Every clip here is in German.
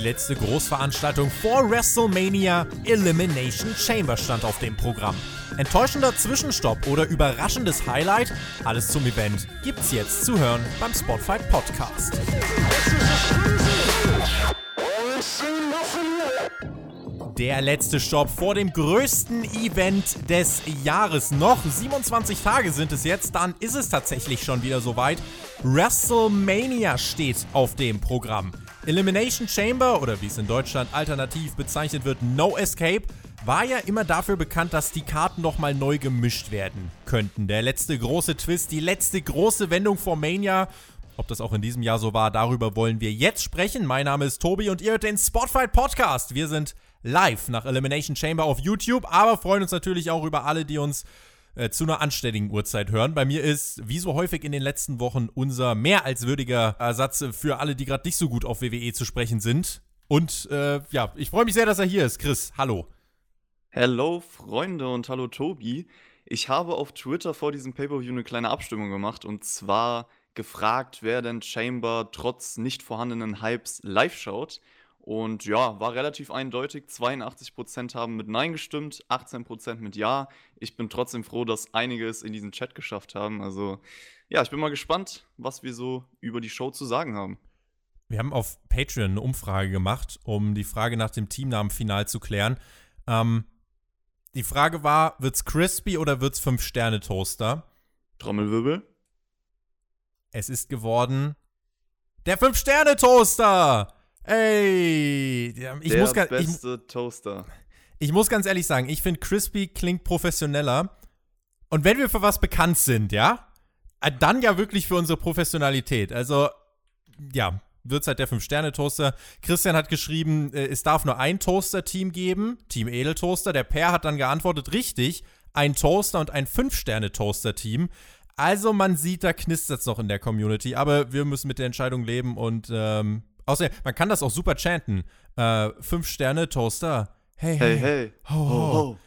Die letzte Großveranstaltung vor WrestleMania Elimination Chamber stand auf dem Programm. Enttäuschender Zwischenstopp oder überraschendes Highlight? Alles zum Event gibt's jetzt zu hören beim Spotfight Podcast. Der letzte Stopp vor dem größten Event des Jahres. Noch 27 Tage sind es jetzt, dann ist es tatsächlich schon wieder soweit. WrestleMania steht auf dem Programm. Elimination Chamber oder wie es in Deutschland alternativ bezeichnet wird, No Escape, war ja immer dafür bekannt, dass die Karten nochmal neu gemischt werden könnten. Der letzte große Twist, die letzte große Wendung vor Mania. Ob das auch in diesem Jahr so war, darüber wollen wir jetzt sprechen. Mein Name ist Tobi und ihr hört den Spotfight Podcast. Wir sind live nach Elimination Chamber auf YouTube, aber freuen uns natürlich auch über alle, die uns äh, zu einer anständigen Uhrzeit hören. Bei mir ist, wie so häufig in den letzten Wochen, unser mehr als würdiger Ersatz für alle, die gerade nicht so gut auf WWE zu sprechen sind. Und äh, ja, ich freue mich sehr, dass er hier ist. Chris, hallo. Hallo Freunde und hallo Tobi. Ich habe auf Twitter vor diesem Pay-Per-View eine kleine Abstimmung gemacht und zwar gefragt, wer denn Chamber trotz nicht vorhandenen Hypes live schaut. Und ja, war relativ eindeutig. 82% haben mit Nein gestimmt, 18% mit Ja. Ich bin trotzdem froh, dass einige es in diesen Chat geschafft haben. Also ja, ich bin mal gespannt, was wir so über die Show zu sagen haben. Wir haben auf Patreon eine Umfrage gemacht, um die Frage nach dem Teamnamen final zu klären. Ähm, die Frage war, wird's Crispy oder wird's Fünf-Sterne-Toaster? Trommelwirbel. Es ist geworden der Fünf-Sterne-Toaster! Ey, ich Der muss ganz, beste ich, Toaster. ich muss ganz ehrlich sagen, ich finde Crispy klingt professioneller. Und wenn wir für was bekannt sind, ja, äh, dann ja wirklich für unsere Professionalität. Also, ja, wird's halt der Fünf-Sterne-Toaster. Christian hat geschrieben, äh, es darf nur ein Toaster-Team geben, Team Edeltoaster. Der Per hat dann geantwortet, richtig, ein Toaster und ein Fünf-Sterne-Toaster-Team. Also man sieht, da knistert's noch in der Community, aber wir müssen mit der Entscheidung leben und ähm, außerdem, man kann das auch super chanten. Äh, fünf Sterne Toaster. Hey, hey. Hey, hey. Ho, ho.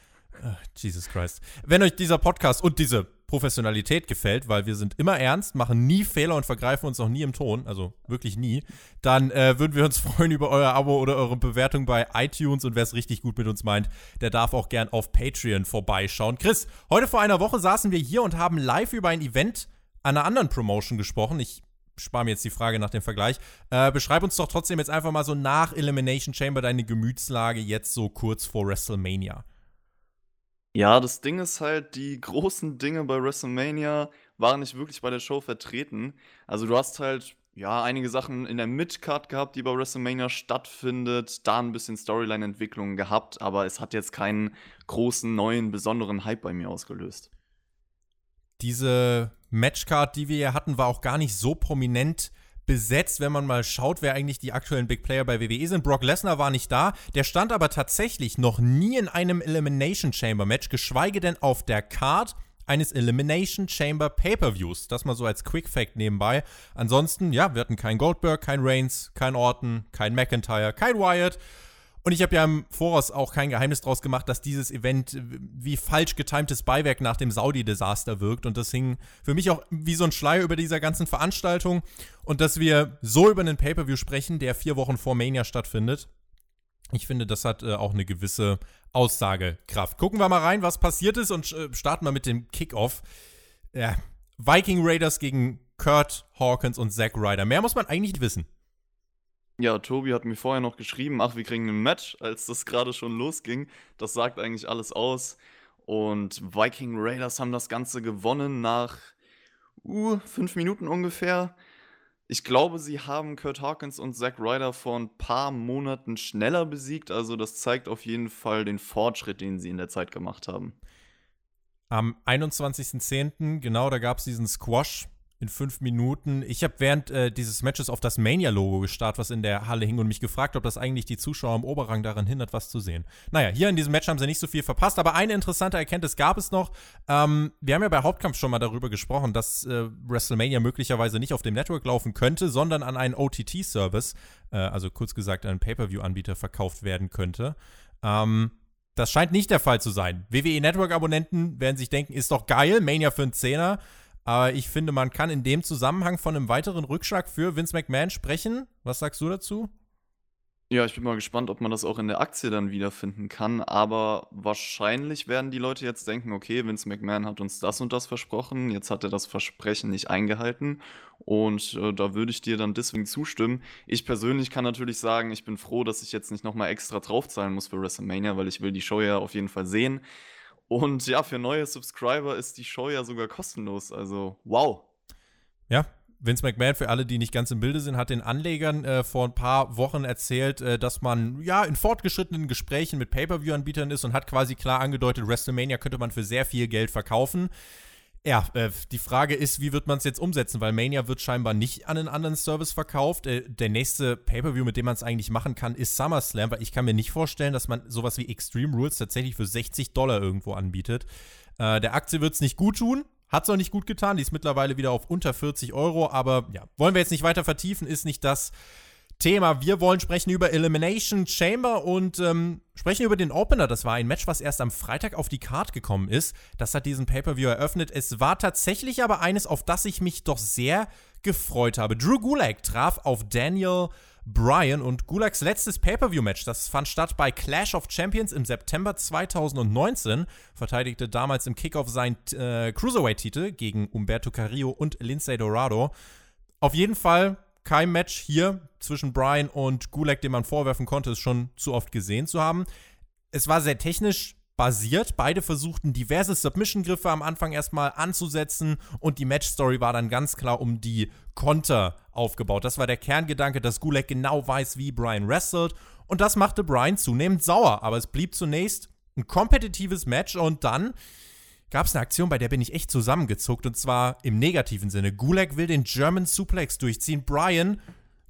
Ach, Jesus Christ. Wenn euch dieser Podcast und diese Professionalität gefällt, weil wir sind immer ernst, machen nie Fehler und vergreifen uns auch nie im Ton, also wirklich nie, dann äh, würden wir uns freuen über euer Abo oder eure Bewertung bei iTunes und wer es richtig gut mit uns meint, der darf auch gern auf Patreon vorbeischauen. Chris, heute vor einer Woche saßen wir hier und haben live über ein Event einer anderen Promotion gesprochen. Ich spare mir jetzt die Frage nach dem Vergleich. Äh, beschreib uns doch trotzdem jetzt einfach mal so nach Elimination Chamber deine Gemütslage jetzt so kurz vor WrestleMania. Ja, das Ding ist halt, die großen Dinge bei WrestleMania waren nicht wirklich bei der Show vertreten. Also du hast halt, ja, einige Sachen in der Midcard gehabt, die bei WrestleMania stattfindet, da ein bisschen Storyline-Entwicklung gehabt, aber es hat jetzt keinen großen, neuen, besonderen Hype bei mir ausgelöst. Diese Matchcard, die wir hier hatten, war auch gar nicht so prominent besetzt, wenn man mal schaut, wer eigentlich die aktuellen Big Player bei WWE sind. Brock Lesnar war nicht da, der stand aber tatsächlich noch nie in einem Elimination Chamber Match, geschweige denn auf der Card eines Elimination Chamber Pay-per-Views. Das mal so als Quick Fact nebenbei. Ansonsten, ja, wir hatten kein Goldberg, kein Reigns, kein Orton, kein McIntyre, kein Wyatt. Und ich habe ja im Voraus auch kein Geheimnis draus gemacht, dass dieses Event wie falsch getimtes Beiwerk nach dem Saudi-Desaster wirkt. Und das hing für mich auch wie so ein Schleier über dieser ganzen Veranstaltung. Und dass wir so über einen Pay-Per-View sprechen, der vier Wochen vor Mania stattfindet. Ich finde, das hat äh, auch eine gewisse Aussagekraft. Gucken wir mal rein, was passiert ist und äh, starten wir mit dem Kickoff. Ja, Viking Raiders gegen Kurt Hawkins und Zack Ryder. Mehr muss man eigentlich nicht wissen. Ja, Tobi hat mir vorher noch geschrieben, ach, wir kriegen ein Match, als das gerade schon losging. Das sagt eigentlich alles aus. Und Viking Raiders haben das Ganze gewonnen nach uh, fünf Minuten ungefähr. Ich glaube, sie haben Kurt Hawkins und Zack Ryder vor ein paar Monaten schneller besiegt. Also das zeigt auf jeden Fall den Fortschritt, den sie in der Zeit gemacht haben. Am 21.10., genau, da gab es diesen Squash in fünf Minuten. Ich habe während äh, dieses Matches auf das Mania-Logo gestarrt, was in der Halle hing und mich gefragt, ob das eigentlich die Zuschauer im Oberrang daran hindert, was zu sehen. Naja, hier in diesem Match haben sie nicht so viel verpasst, aber eine interessante Erkenntnis gab es noch. Ähm, wir haben ja bei Hauptkampf schon mal darüber gesprochen, dass äh, WrestleMania möglicherweise nicht auf dem Network laufen könnte, sondern an einen OTT-Service, äh, also kurz gesagt einen Pay-Per-View-Anbieter verkauft werden könnte. Ähm, das scheint nicht der Fall zu sein. WWE Network-Abonnenten werden sich denken, ist doch geil, Mania für einen Zehner. Aber ich finde, man kann in dem Zusammenhang von einem weiteren Rückschlag für Vince McMahon sprechen. Was sagst du dazu? Ja, ich bin mal gespannt, ob man das auch in der Aktie dann wiederfinden kann. Aber wahrscheinlich werden die Leute jetzt denken, okay, Vince McMahon hat uns das und das versprochen, jetzt hat er das Versprechen nicht eingehalten. Und äh, da würde ich dir dann deswegen zustimmen. Ich persönlich kann natürlich sagen, ich bin froh, dass ich jetzt nicht nochmal extra draufzahlen muss für WrestleMania, weil ich will die Show ja auf jeden Fall sehen. Und ja, für neue Subscriber ist die Show ja sogar kostenlos. Also, wow. Ja, Vince McMahon, für alle, die nicht ganz im Bilde sind, hat den Anlegern äh, vor ein paar Wochen erzählt, äh, dass man ja in fortgeschrittenen Gesprächen mit Pay-Per-View-Anbietern ist und hat quasi klar angedeutet, WrestleMania könnte man für sehr viel Geld verkaufen. Ja, äh, die Frage ist, wie wird man es jetzt umsetzen? Weil Mania wird scheinbar nicht an einen anderen Service verkauft. Äh, der nächste Pay-Per-View, mit dem man es eigentlich machen kann, ist SummerSlam, weil ich kann mir nicht vorstellen, dass man sowas wie Extreme Rules tatsächlich für 60 Dollar irgendwo anbietet. Äh, der Aktie wird es nicht gut tun, hat es auch nicht gut getan. Die ist mittlerweile wieder auf unter 40 Euro. Aber ja, wollen wir jetzt nicht weiter vertiefen, ist nicht das Thema. Wir wollen sprechen über Elimination Chamber und ähm, sprechen über den Opener. Das war ein Match, was erst am Freitag auf die Card gekommen ist. Das hat diesen Pay-Per-View eröffnet. Es war tatsächlich aber eines, auf das ich mich doch sehr gefreut habe. Drew Gulak traf auf Daniel Bryan und Gulaks letztes Pay-Per-View-Match, das fand statt bei Clash of Champions im September 2019, verteidigte damals im Kickoff seinen äh, Cruiserweight-Titel gegen Umberto Carrillo und Lindsay Dorado. Auf jeden Fall kein Match hier zwischen Bryan und Gulak, dem man vorwerfen konnte, es schon zu oft gesehen zu haben. Es war sehr technisch basiert. Beide versuchten diverse Submission-Griffe am Anfang erstmal anzusetzen und die Match-Story war dann ganz klar um die Konter aufgebaut. Das war der Kerngedanke, dass Gulak genau weiß, wie Brian wrestelt und das machte Brian zunehmend sauer. Aber es blieb zunächst ein kompetitives Match und dann gab es eine Aktion, bei der bin ich echt zusammengezuckt und zwar im negativen Sinne. Gulak will den German Suplex durchziehen. Brian,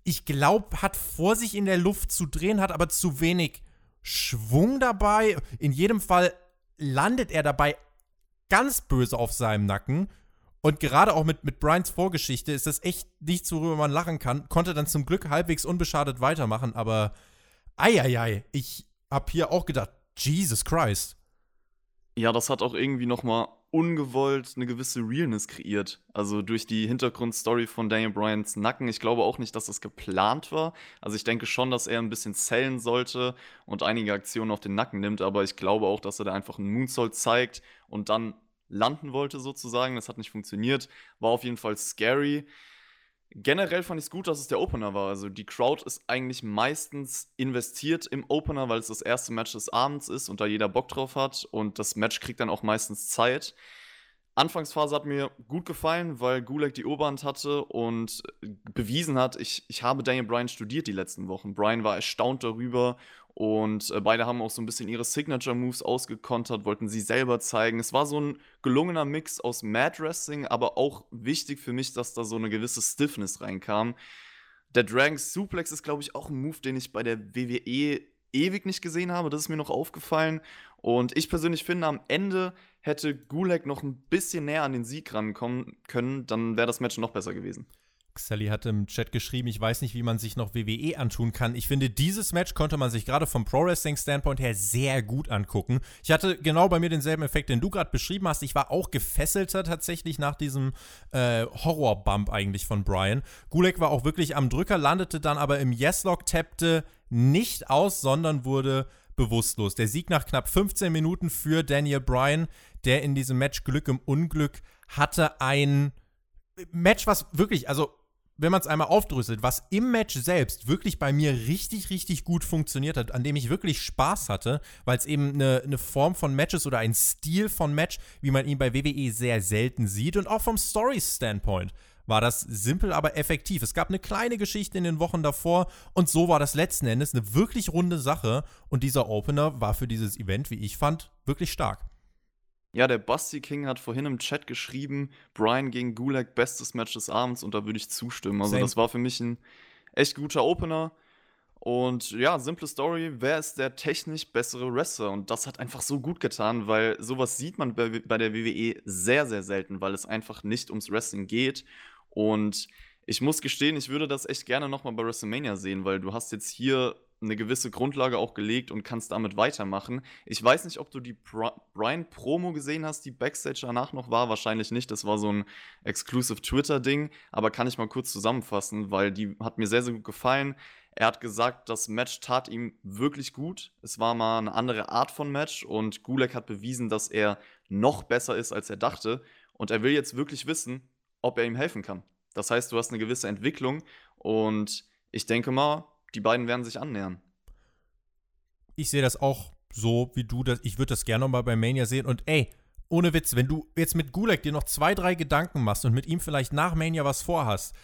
ich glaube, hat vor sich in der Luft zu drehen, hat aber zu wenig Schwung dabei. In jedem Fall landet er dabei ganz böse auf seinem Nacken. Und gerade auch mit, mit Brians Vorgeschichte ist das echt nichts, worüber man lachen kann. Konnte dann zum Glück halbwegs unbeschadet weitermachen, aber eieiei, ich hab hier auch gedacht, Jesus Christ. Ja, das hat auch irgendwie nochmal ungewollt eine gewisse Realness kreiert. Also durch die Hintergrundstory von Daniel Bryans Nacken. Ich glaube auch nicht, dass das geplant war. Also ich denke schon, dass er ein bisschen zählen sollte und einige Aktionen auf den Nacken nimmt, aber ich glaube auch, dass er da einfach einen Moonsault zeigt und dann landen wollte sozusagen. Das hat nicht funktioniert. War auf jeden Fall scary. Generell fand ich es gut, dass es der Opener war. Also die Crowd ist eigentlich meistens investiert im Opener, weil es das erste Match des Abends ist und da jeder Bock drauf hat. Und das Match kriegt dann auch meistens Zeit. Anfangsphase hat mir gut gefallen, weil Gulag die Oberhand hatte und bewiesen hat, ich, ich habe Daniel Bryan studiert die letzten Wochen. Bryan war erstaunt darüber und äh, beide haben auch so ein bisschen ihre Signature-Moves ausgekontert, wollten sie selber zeigen. Es war so ein gelungener Mix aus Mad Wrestling, aber auch wichtig für mich, dass da so eine gewisse Stiffness reinkam. Der Dragon Suplex ist, glaube ich, auch ein Move, den ich bei der WWE ewig nicht gesehen habe. Das ist mir noch aufgefallen. Und ich persönlich finde, am Ende hätte Gulag noch ein bisschen näher an den Sieg rankommen können, dann wäre das Match noch besser gewesen. Sally hat im Chat geschrieben, ich weiß nicht, wie man sich noch WWE antun kann. Ich finde, dieses Match konnte man sich gerade vom Pro-Wrestling-Standpoint her sehr gut angucken. Ich hatte genau bei mir denselben Effekt, den du gerade beschrieben hast. Ich war auch gefesselter tatsächlich nach diesem äh, Horror-Bump eigentlich von Brian. Gulek war auch wirklich am Drücker, landete dann aber im Yes-Lock, tappte nicht aus, sondern wurde bewusstlos. Der Sieg nach knapp 15 Minuten für Daniel Bryan, der in diesem Match Glück im Unglück hatte ein Match, was wirklich, also wenn man es einmal aufdröselt, was im Match selbst wirklich bei mir richtig, richtig gut funktioniert hat, an dem ich wirklich Spaß hatte, weil es eben eine, eine Form von Matches oder ein Stil von Match, wie man ihn bei WWE sehr selten sieht und auch vom Story-Standpoint war das simpel, aber effektiv. Es gab eine kleine Geschichte in den Wochen davor und so war das letzten Endes eine wirklich runde Sache und dieser Opener war für dieses Event, wie ich fand, wirklich stark. Ja, der Basti King hat vorhin im Chat geschrieben, Brian gegen Gulag, bestes Match des Abends und da würde ich zustimmen. Also Same. das war für mich ein echt guter Opener. Und ja, simple Story, wer ist der technisch bessere Wrestler? Und das hat einfach so gut getan, weil sowas sieht man bei, bei der WWE sehr, sehr selten, weil es einfach nicht ums Wrestling geht. Und ich muss gestehen, ich würde das echt gerne nochmal bei WrestleMania sehen, weil du hast jetzt hier eine gewisse Grundlage auch gelegt und kannst damit weitermachen. Ich weiß nicht, ob du die Brian-Promo gesehen hast, die Backstage danach noch war. Wahrscheinlich nicht. Das war so ein Exclusive Twitter-Ding. Aber kann ich mal kurz zusammenfassen, weil die hat mir sehr, sehr gut gefallen. Er hat gesagt, das Match tat ihm wirklich gut. Es war mal eine andere Art von Match und Gulak hat bewiesen, dass er noch besser ist, als er dachte. Und er will jetzt wirklich wissen, ob er ihm helfen kann. Das heißt, du hast eine gewisse Entwicklung und ich denke mal, die beiden werden sich annähern. Ich sehe das auch so wie du das. Ich würde das gerne mal bei Mania sehen. Und ey, ohne Witz, wenn du jetzt mit Gulak dir noch zwei, drei Gedanken machst und mit ihm vielleicht nach Mania was vorhast,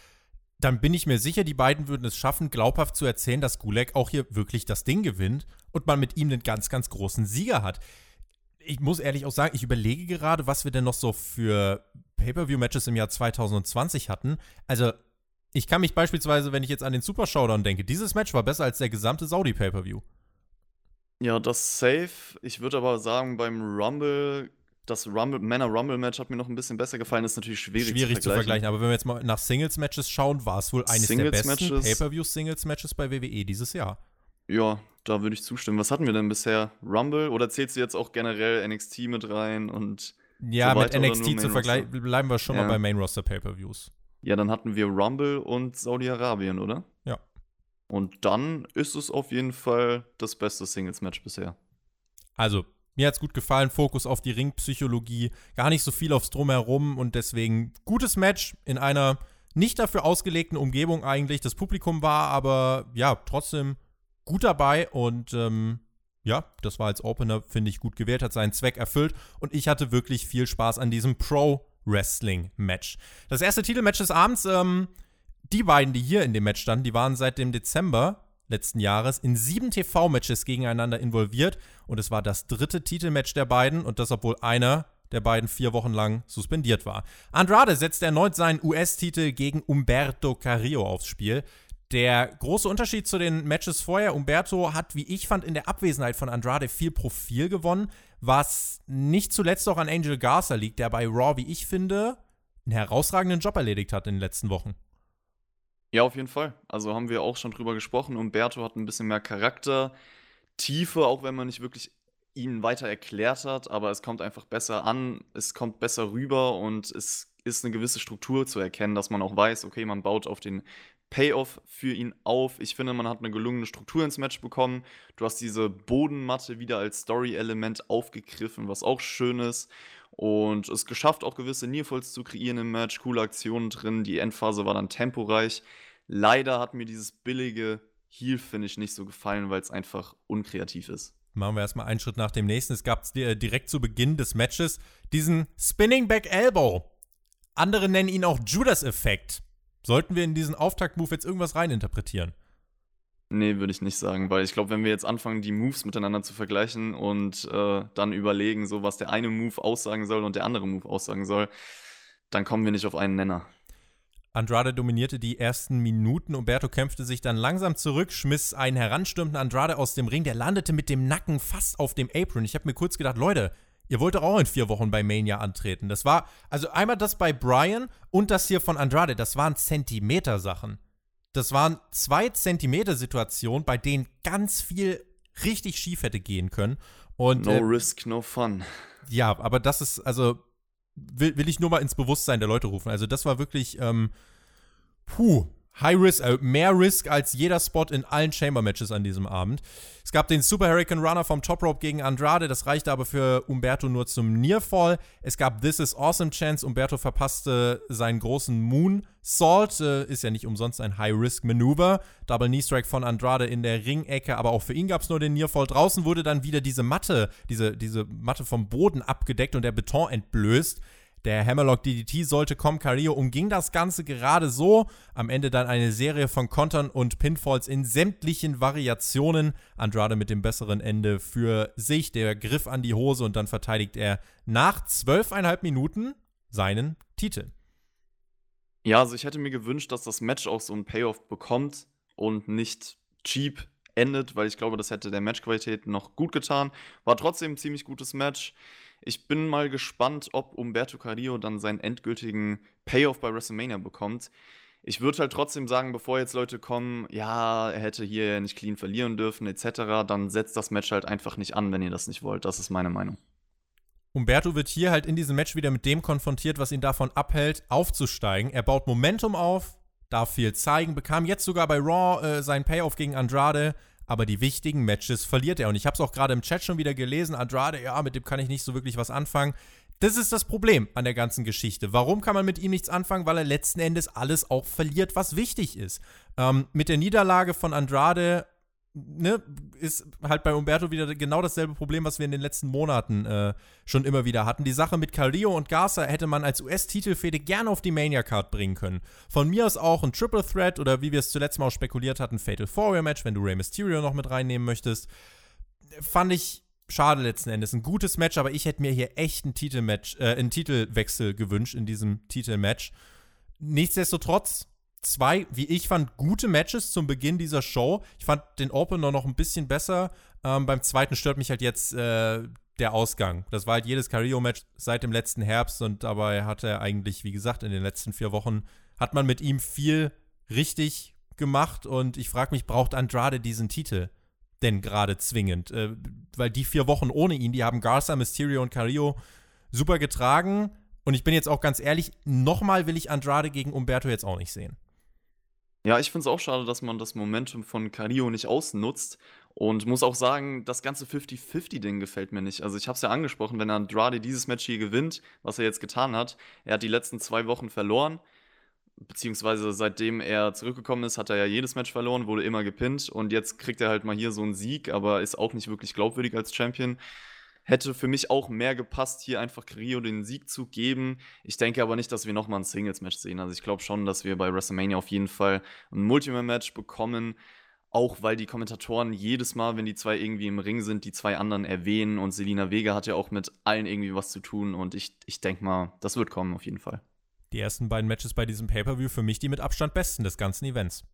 dann bin ich mir sicher, die beiden würden es schaffen, glaubhaft zu erzählen, dass Gulak auch hier wirklich das Ding gewinnt und man mit ihm einen ganz, ganz großen Sieger hat. Ich muss ehrlich auch sagen, ich überlege gerade, was wir denn noch so für Pay-Per-View-Matches im Jahr 2020 hatten. Also, ich kann mich beispielsweise, wenn ich jetzt an den Super Showdown denke, dieses Match war besser als der gesamte Saudi Pay-Per-View. Ja, das safe. Ich würde aber sagen, beim Rumble das Rumble, Männer Rumble Match hat mir noch ein bisschen besser gefallen. Das ist natürlich schwierig, schwierig zu, vergleichen. zu vergleichen. Aber wenn wir jetzt mal nach Singles Matches schauen, war es wohl eines Singles der besten Pay-per-View Singles Matches bei WWE dieses Jahr. Ja, da würde ich zustimmen. Was hatten wir denn bisher? Rumble oder zählst du jetzt auch generell NXT mit rein und ja, so mit NXT zu vergleichen bleiben wir schon ja. mal bei Main Roster Pay-per-Views. Ja, dann hatten wir Rumble und Saudi-Arabien, oder? Ja. Und dann ist es auf jeden Fall das beste Singles Match bisher. Also mir hat es gut gefallen, Fokus auf die Ringpsychologie, gar nicht so viel aufs Drumherum und deswegen gutes Match in einer nicht dafür ausgelegten Umgebung eigentlich. Das Publikum war aber ja trotzdem gut dabei und ähm, ja, das war als Opener, finde ich, gut gewählt, hat seinen Zweck erfüllt und ich hatte wirklich viel Spaß an diesem Pro-Wrestling-Match. Das erste Titelmatch des Abends, ähm, die beiden, die hier in dem Match standen, die waren seit dem Dezember letzten Jahres in sieben TV-Matches gegeneinander involviert und es war das dritte Titelmatch der beiden und das, obwohl einer der beiden vier Wochen lang suspendiert war. Andrade setzt erneut seinen US-Titel gegen Umberto Carrillo aufs Spiel. Der große Unterschied zu den Matches vorher, Umberto hat, wie ich fand, in der Abwesenheit von Andrade viel Profil gewonnen, was nicht zuletzt auch an Angel Garza liegt, der bei Raw, wie ich finde, einen herausragenden Job erledigt hat in den letzten Wochen. Ja, auf jeden Fall. Also haben wir auch schon drüber gesprochen. Umberto hat ein bisschen mehr Charakter, Tiefe, auch wenn man nicht wirklich ihn weiter erklärt hat, aber es kommt einfach besser an, es kommt besser rüber und es ist eine gewisse Struktur zu erkennen, dass man auch weiß, okay, man baut auf den Payoff für ihn auf. Ich finde, man hat eine gelungene Struktur ins Match bekommen. Du hast diese Bodenmatte wieder als Story-Element aufgegriffen, was auch schön ist. Und es geschafft, auch gewisse Nearfalls zu kreieren im Match, coole Aktionen drin. Die Endphase war dann temporeich. Leider hat mir dieses billige Heel-Finish nicht so gefallen, weil es einfach unkreativ ist. Machen wir erstmal einen Schritt nach dem nächsten. Es gab äh, direkt zu Beginn des Matches diesen Spinning Back Elbow. Andere nennen ihn auch Judas-Effekt. Sollten wir in diesen Auftakt-Move jetzt irgendwas reininterpretieren? Nee, würde ich nicht sagen, weil ich glaube, wenn wir jetzt anfangen, die Moves miteinander zu vergleichen und äh, dann überlegen, so was der eine Move aussagen soll und der andere Move aussagen soll, dann kommen wir nicht auf einen Nenner. Andrade dominierte die ersten Minuten. Umberto kämpfte sich dann langsam zurück, schmiss einen heranstürmenden Andrade aus dem Ring. Der landete mit dem Nacken fast auf dem Apron. Ich habe mir kurz gedacht, Leute, ihr wollt doch auch in vier Wochen bei Mania antreten. Das war, also einmal das bei Brian und das hier von Andrade. Das waren Zentimeter-Sachen. Das waren zwei Zentimeter Situationen, bei denen ganz viel richtig schief hätte gehen können. Und, no äh, risk, no fun. Ja, aber das ist, also, will, will ich nur mal ins Bewusstsein der Leute rufen. Also, das war wirklich, ähm, puh, High Risk, äh, mehr Risk als jeder Spot in allen Chamber-Matches an diesem Abend. Es gab den Super Hurricane Runner vom Top Rope gegen Andrade, das reichte aber für Umberto nur zum Nearfall. Es gab This is Awesome Chance, Umberto verpasste seinen großen Moon Salt, äh, ist ja nicht umsonst ein High-Risk-Manöver. Double Knee Strike von Andrade in der Ringecke, aber auch für ihn gab es nur den Nearfall. Draußen wurde dann wieder diese Matte, diese, diese Matte vom Boden abgedeckt und der Beton entblößt. Der Hammerlock DDT sollte kommen. Carrillo umging das Ganze gerade so. Am Ende dann eine Serie von Kontern und Pinfalls in sämtlichen Variationen. Andrade mit dem besseren Ende für sich. Der Griff an die Hose und dann verteidigt er nach zwölfeinhalb Minuten seinen Titel. Ja, also ich hätte mir gewünscht, dass das Match auch so einen Payoff bekommt und nicht cheap endet, weil ich glaube, das hätte der Matchqualität noch gut getan. War trotzdem ein ziemlich gutes Match. Ich bin mal gespannt, ob Umberto Carrillo dann seinen endgültigen Payoff bei WrestleMania bekommt. Ich würde halt trotzdem sagen, bevor jetzt Leute kommen, ja, er hätte hier nicht clean verlieren dürfen, etc., dann setzt das Match halt einfach nicht an, wenn ihr das nicht wollt. Das ist meine Meinung. Umberto wird hier halt in diesem Match wieder mit dem konfrontiert, was ihn davon abhält, aufzusteigen. Er baut Momentum auf, darf viel zeigen, bekam jetzt sogar bei Raw äh, seinen Payoff gegen Andrade, aber die wichtigen Matches verliert er. Und ich habe es auch gerade im Chat schon wieder gelesen, Andrade, ja, mit dem kann ich nicht so wirklich was anfangen. Das ist das Problem an der ganzen Geschichte. Warum kann man mit ihm nichts anfangen? Weil er letzten Endes alles auch verliert, was wichtig ist. Ähm, mit der Niederlage von Andrade ne, ist halt bei Umberto wieder genau dasselbe Problem, was wir in den letzten Monaten äh, schon immer wieder hatten. Die Sache mit Carrillo und Garza hätte man als US-Titelfehde gerne auf die Mania-Card bringen können. Von mir aus auch ein Triple Threat oder wie wir es zuletzt mal auch spekuliert hatten, Fatal Four-Way-Match, wenn du Rey Mysterio noch mit reinnehmen möchtest. Fand ich schade letzten Endes. Ein gutes Match, aber ich hätte mir hier echt einen Titelmatch, äh, einen Titelwechsel gewünscht in diesem Titelmatch. Nichtsdestotrotz zwei, wie ich fand, gute Matches zum Beginn dieser Show. Ich fand den Opener noch ein bisschen besser. Ähm, beim zweiten stört mich halt jetzt äh, der Ausgang. Das war halt jedes Carrillo-Match seit dem letzten Herbst und dabei hat er eigentlich, wie gesagt, in den letzten vier Wochen hat man mit ihm viel richtig gemacht und ich frage mich, braucht Andrade diesen Titel denn gerade zwingend? Äh, weil die vier Wochen ohne ihn, die haben Garza, Mysterio und Carrillo super getragen. Und ich bin jetzt auch ganz ehrlich, nochmal will ich Andrade gegen Umberto jetzt auch nicht sehen. Ja, ich finde es auch schade, dass man das Momentum von Carrillo nicht ausnutzt. Und muss auch sagen, das ganze 50-50-Ding gefällt mir nicht. Also ich habe es ja angesprochen, wenn Andrade dieses Match hier gewinnt, was er jetzt getan hat, er hat die letzten zwei Wochen verloren. Beziehungsweise seitdem er zurückgekommen ist, hat er ja jedes Match verloren, wurde immer gepinnt. Und jetzt kriegt er halt mal hier so einen Sieg, aber ist auch nicht wirklich glaubwürdig als Champion hätte für mich auch mehr gepasst, hier einfach Carrillo den Sieg zu geben. Ich denke aber nicht, dass wir nochmal ein Singles-Match sehen. Also ich glaube schon, dass wir bei WrestleMania auf jeden Fall ein Multiman-Match bekommen. Auch weil die Kommentatoren jedes Mal, wenn die zwei irgendwie im Ring sind, die zwei anderen erwähnen. Und Selina Vega hat ja auch mit allen irgendwie was zu tun. Und ich, ich denke mal, das wird kommen auf jeden Fall. Die ersten beiden Matches bei diesem Pay-Per-View für mich die mit Abstand besten des ganzen Events.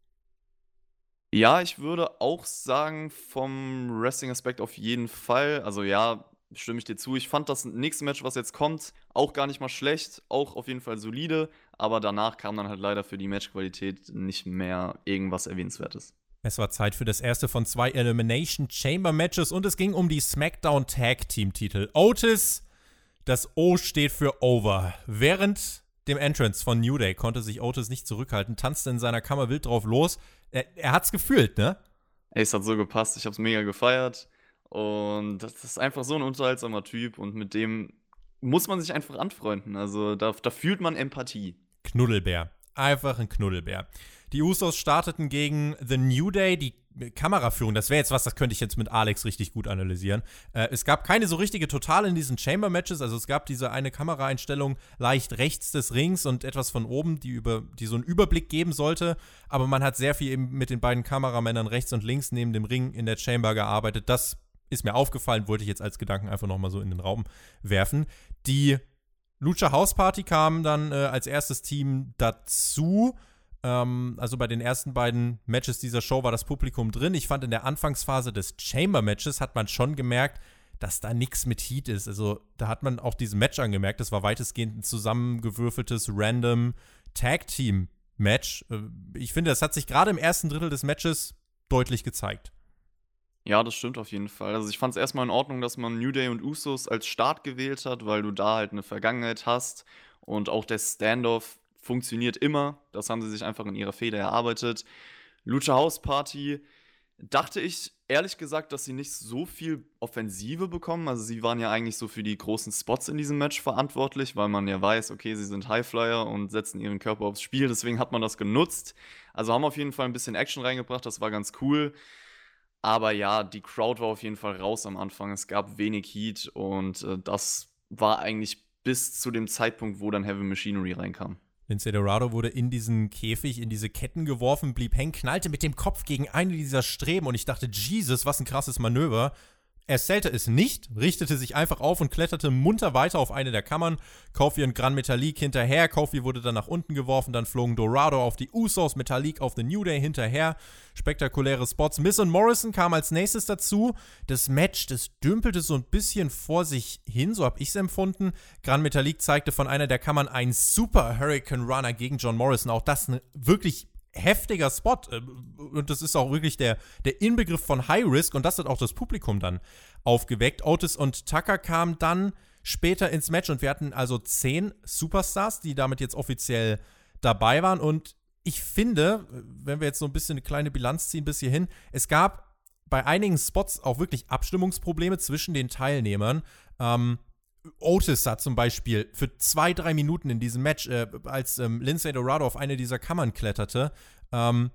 Ja, ich würde auch sagen, vom Wrestling-Aspekt auf jeden Fall. Also ja, stimme ich dir zu. Ich fand das nächste Match, was jetzt kommt, auch gar nicht mal schlecht, auch auf jeden Fall solide, aber danach kam dann halt leider für die Matchqualität nicht mehr irgendwas Erwähnenswertes. Es war Zeit für das erste von zwei Elimination Chamber Matches und es ging um die SmackDown Tag Team Titel. Otis, das O steht für Over. Während dem Entrance von New Day konnte sich Otis nicht zurückhalten, tanzte in seiner Kammer wild drauf los. Er, er hat's gefühlt, ne? Ey, es hat so gepasst, ich hab's mega gefeiert. Und das ist einfach so ein unterhaltsamer Typ und mit dem muss man sich einfach anfreunden. Also da, da fühlt man Empathie. Knuddelbär. Einfach ein Knuddelbär. Die Usos starteten gegen The New Day. Die Kameraführung, das wäre jetzt was, das könnte ich jetzt mit Alex richtig gut analysieren. Äh, es gab keine so richtige Total in diesen Chamber-Matches. Also es gab diese eine Kameraeinstellung leicht rechts des Rings und etwas von oben, die, über, die so einen Überblick geben sollte. Aber man hat sehr viel eben mit den beiden Kameramännern rechts und links neben dem Ring in der Chamber gearbeitet. Das ist mir aufgefallen, wollte ich jetzt als Gedanken einfach nochmal so in den Raum werfen. Die Lucha House Party kam dann äh, als erstes Team dazu. Ähm, also bei den ersten beiden Matches dieser Show war das Publikum drin. Ich fand in der Anfangsphase des Chamber Matches hat man schon gemerkt, dass da nichts mit Heat ist. Also da hat man auch diesem Match angemerkt, das war weitestgehend ein zusammengewürfeltes random Tag Team Match. Äh, ich finde, das hat sich gerade im ersten Drittel des Matches deutlich gezeigt. Ja, das stimmt auf jeden Fall. Also ich fand es erstmal in Ordnung, dass man New Day und Usos als Start gewählt hat, weil du da halt eine Vergangenheit hast und auch der Standoff funktioniert immer. Das haben sie sich einfach in ihrer Feder erarbeitet. Lucha House Party dachte ich ehrlich gesagt, dass sie nicht so viel Offensive bekommen. Also sie waren ja eigentlich so für die großen Spots in diesem Match verantwortlich, weil man ja weiß, okay, sie sind Highflyer und setzen ihren Körper aufs Spiel. Deswegen hat man das genutzt. Also haben auf jeden Fall ein bisschen Action reingebracht. Das war ganz cool. Aber ja, die Crowd war auf jeden Fall raus am Anfang. Es gab wenig Heat und äh, das war eigentlich bis zu dem Zeitpunkt, wo dann Heavy Machinery reinkam. Lindsay Dorado wurde in diesen Käfig, in diese Ketten geworfen, blieb hängen, knallte mit dem Kopf gegen eine dieser Streben und ich dachte, Jesus, was ein krasses Manöver. Er zählte es nicht, richtete sich einfach auf und kletterte munter weiter auf eine der Kammern. Kofi und Gran Metalik hinterher. Kofi wurde dann nach unten geworfen, dann flogen Dorado auf die Usos, Metalik auf The New Day hinterher. Spektakuläre Spots. Miss und Morrison kam als nächstes dazu. Das Match, das dümpelte so ein bisschen vor sich hin, so habe ich es empfunden. Gran Metalik zeigte von einer der Kammern einen Super Hurricane Runner gegen John Morrison. Auch das eine wirklich heftiger Spot. Äh, und das ist auch wirklich der, der Inbegriff von High Risk. Und das hat auch das Publikum dann aufgeweckt. Otis und Tucker kamen dann später ins Match. Und wir hatten also zehn Superstars, die damit jetzt offiziell dabei waren. Und ich finde, wenn wir jetzt so ein bisschen eine kleine Bilanz ziehen bis hierhin, es gab bei einigen Spots auch wirklich Abstimmungsprobleme zwischen den Teilnehmern. Ähm, Otis hat zum Beispiel für zwei, drei Minuten in diesem Match, äh, als ähm, Lindsay Dorado auf eine dieser Kammern kletterte, ähm,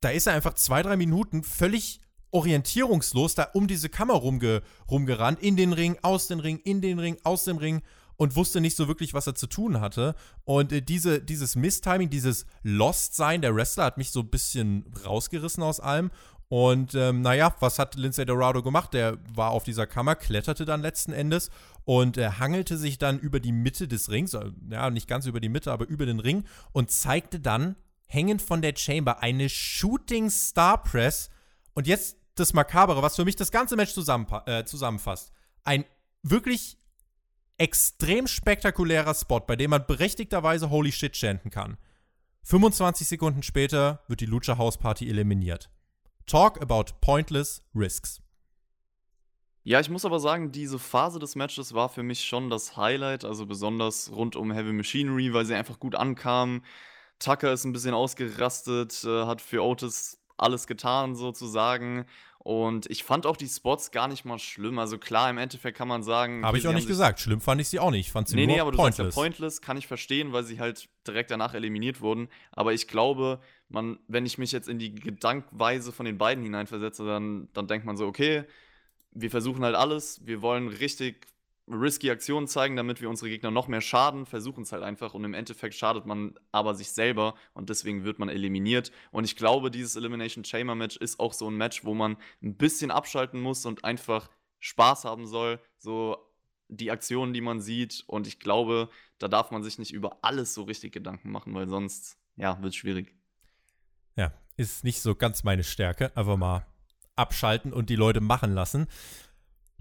da ist er einfach zwei, drei Minuten völlig orientierungslos da um diese Kammer rumge rumgerannt, in den Ring, aus den Ring, in den Ring, aus dem Ring und wusste nicht so wirklich, was er zu tun hatte. Und äh, diese, dieses Misstiming, dieses Lost-Sein der Wrestler hat mich so ein bisschen rausgerissen aus allem. Und ähm, naja, was hat Lindsay Dorado gemacht? Der war auf dieser Kammer, kletterte dann letzten Endes und äh, hangelte sich dann über die Mitte des Rings, äh, ja, nicht ganz über die Mitte, aber über den Ring und zeigte dann, hängend von der Chamber, eine Shooting Star Press. Und jetzt das Makabere, was für mich das ganze Match äh, zusammenfasst. Ein wirklich extrem spektakulärer Spot, bei dem man berechtigterweise Holy Shit chanten kann. 25 Sekunden später wird die Lucha House Party eliminiert. Talk about pointless risks. Ja, ich muss aber sagen, diese Phase des Matches war für mich schon das Highlight, also besonders rund um Heavy Machinery, weil sie einfach gut ankam. Tucker ist ein bisschen ausgerastet, äh, hat für Otis alles getan sozusagen. Und ich fand auch die Spots gar nicht mal schlimm. Also klar, im Endeffekt kann man sagen. Habe ich auch nicht gesagt. Schlimm fand ich sie auch nicht. Ich fand sie nee, nur nee, aber pointless. du sagst ja pointless, kann ich verstehen, weil sie halt direkt danach eliminiert wurden. Aber ich glaube, man, wenn ich mich jetzt in die Gedankweise von den beiden hineinversetze, dann, dann denkt man so, okay, wir versuchen halt alles, wir wollen richtig risky Aktionen zeigen, damit wir unsere Gegner noch mehr schaden, versuchen es halt einfach und im Endeffekt schadet man aber sich selber und deswegen wird man eliminiert. Und ich glaube, dieses Elimination Chamber Match ist auch so ein Match, wo man ein bisschen abschalten muss und einfach Spaß haben soll, so die Aktionen, die man sieht. Und ich glaube, da darf man sich nicht über alles so richtig Gedanken machen, weil sonst, ja, wird schwierig. Ja, ist nicht so ganz meine Stärke. Einfach mal abschalten und die Leute machen lassen.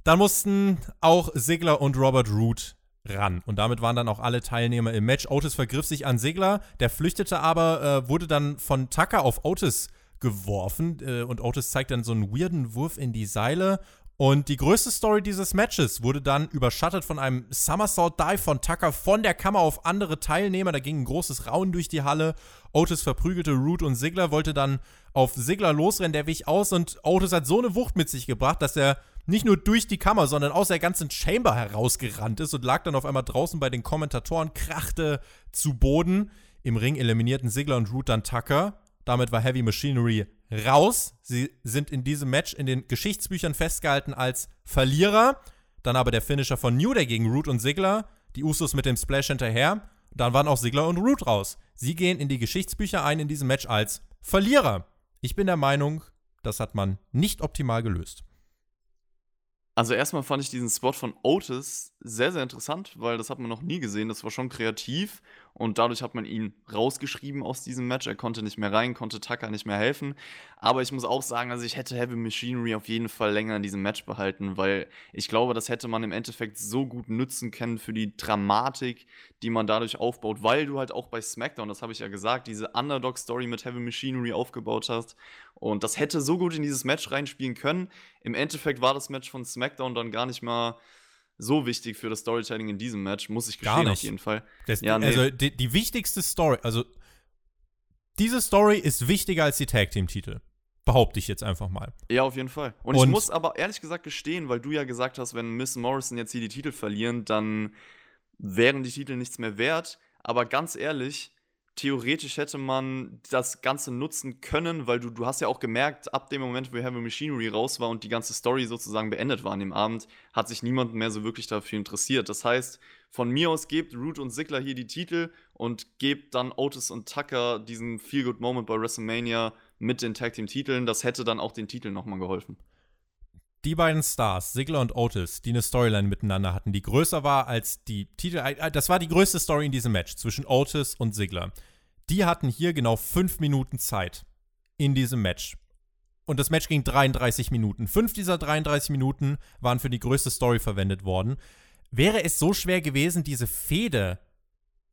Dann mussten auch Sigler und Robert Root ran. Und damit waren dann auch alle Teilnehmer im Match. Otis vergriff sich an Sigler, der flüchtete aber, äh, wurde dann von Tucker auf Otis geworfen. Äh, und Otis zeigt dann so einen weirden Wurf in die Seile. Und die größte Story dieses Matches wurde dann überschattet von einem Somersault Dive von Tucker von der Kammer auf andere Teilnehmer. Da ging ein großes Rauen durch die Halle. Otis verprügelte Root und Sigler, wollte dann auf Sigler losrennen, der wich aus und Otis hat so eine Wucht mit sich gebracht, dass er nicht nur durch die Kammer, sondern aus der ganzen Chamber herausgerannt ist und lag dann auf einmal draußen bei den Kommentatoren, krachte zu Boden. Im Ring eliminierten Sigler und Root dann Tucker. Damit war Heavy Machinery raus. Sie sind in diesem Match in den Geschichtsbüchern festgehalten als Verlierer. Dann aber der Finisher von New Day gegen Root und Sigler. Die Usos mit dem Splash hinterher. Dann waren auch Sigler und Root raus. Sie gehen in die Geschichtsbücher ein in diesem Match als Verlierer. Ich bin der Meinung, das hat man nicht optimal gelöst. Also erstmal fand ich diesen Spot von Otis sehr, sehr interessant, weil das hat man noch nie gesehen. Das war schon kreativ und dadurch hat man ihn rausgeschrieben aus diesem Match. Er konnte nicht mehr rein, konnte Tucker nicht mehr helfen. Aber ich muss auch sagen, also ich hätte Heavy Machinery auf jeden Fall länger in diesem Match behalten, weil ich glaube, das hätte man im Endeffekt so gut nützen können für die Dramatik, die man dadurch aufbaut, weil du halt auch bei SmackDown, das habe ich ja gesagt, diese Underdog-Story mit Heavy Machinery aufgebaut hast. Und das hätte so gut in dieses Match reinspielen können. Im Endeffekt war das Match von SmackDown dann gar nicht mal so wichtig für das Storytelling in diesem Match, muss ich gestehen, auf jeden Fall. Das, ja, nee. Also die, die, wichtigste Story, also diese Story ist wichtiger als die Tag Team Titel. Behaupte ich jetzt einfach mal. Ja, auf jeden Fall. Und, Und ich muss aber ehrlich gesagt gestehen, weil du ja gesagt hast, wenn Miss Morrison jetzt hier die Titel verlieren, dann wären die Titel nichts mehr wert. Aber ganz ehrlich, theoretisch hätte man das Ganze nutzen können, weil du, du hast ja auch gemerkt, ab dem Moment, wo Heavy Machinery raus war und die ganze Story sozusagen beendet war an dem Abend, hat sich niemand mehr so wirklich dafür interessiert. Das heißt, von mir aus gebt Root und Sigler hier die Titel und gebt dann Otis und Tucker diesen Feel-Good-Moment bei WrestleMania mit den Tag-Team-Titeln. Das hätte dann auch den Titeln nochmal geholfen. Die beiden Stars, Sigler und Otis, die eine Storyline miteinander hatten, die größer war als die Titel. Äh, das war die größte Story in diesem Match zwischen Otis und Sigler. Die hatten hier genau fünf Minuten Zeit in diesem Match. Und das Match ging 33 Minuten. Fünf dieser 33 Minuten waren für die größte Story verwendet worden. Wäre es so schwer gewesen, diese Fehde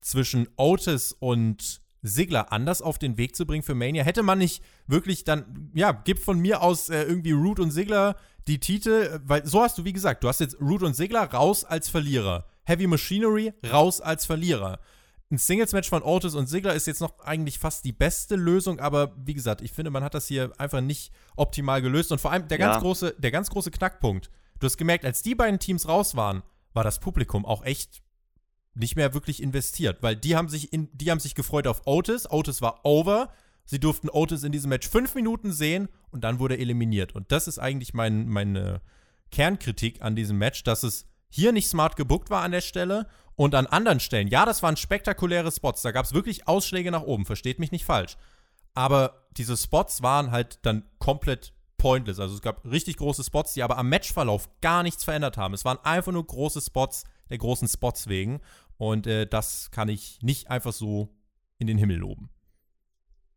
zwischen Otis und Sigler anders auf den Weg zu bringen für Mania? Hätte man nicht wirklich dann, ja, gibt von mir aus äh, irgendwie Root und Sigler die Titel, weil so hast du, wie gesagt, du hast jetzt Root und Sigler raus als Verlierer. Heavy Machinery raus als Verlierer. ein Singles-Match von Otis und Ziggler ist jetzt noch eigentlich fast die beste Lösung, aber wie gesagt, ich finde, man hat das hier einfach nicht optimal gelöst. Und vor allem der ganz Ja. große, der ganz große Knackpunkt. Du hast gemerkt, als die beiden Teams raus waren, war das Publikum auch echt nicht mehr wirklich investiert, weil die haben sich in, die haben sich gefreut auf Otis. Otis war over. Sie durften Otis in diesem Match fünf Minuten sehen und dann wurde er eliminiert. Und das ist eigentlich mein, meine Kernkritik an diesem Match, dass es hier nicht smart gebuckt war an der Stelle und an anderen Stellen. Ja, das waren spektakuläre Spots. Da gab es wirklich Ausschläge nach oben. Versteht mich nicht falsch. Aber diese Spots waren halt dann komplett pointless. Also es gab richtig große Spots, die aber am Matchverlauf gar nichts verändert haben. Es waren einfach nur große Spots der großen Spots wegen. Und äh, das kann ich nicht einfach so in den Himmel loben.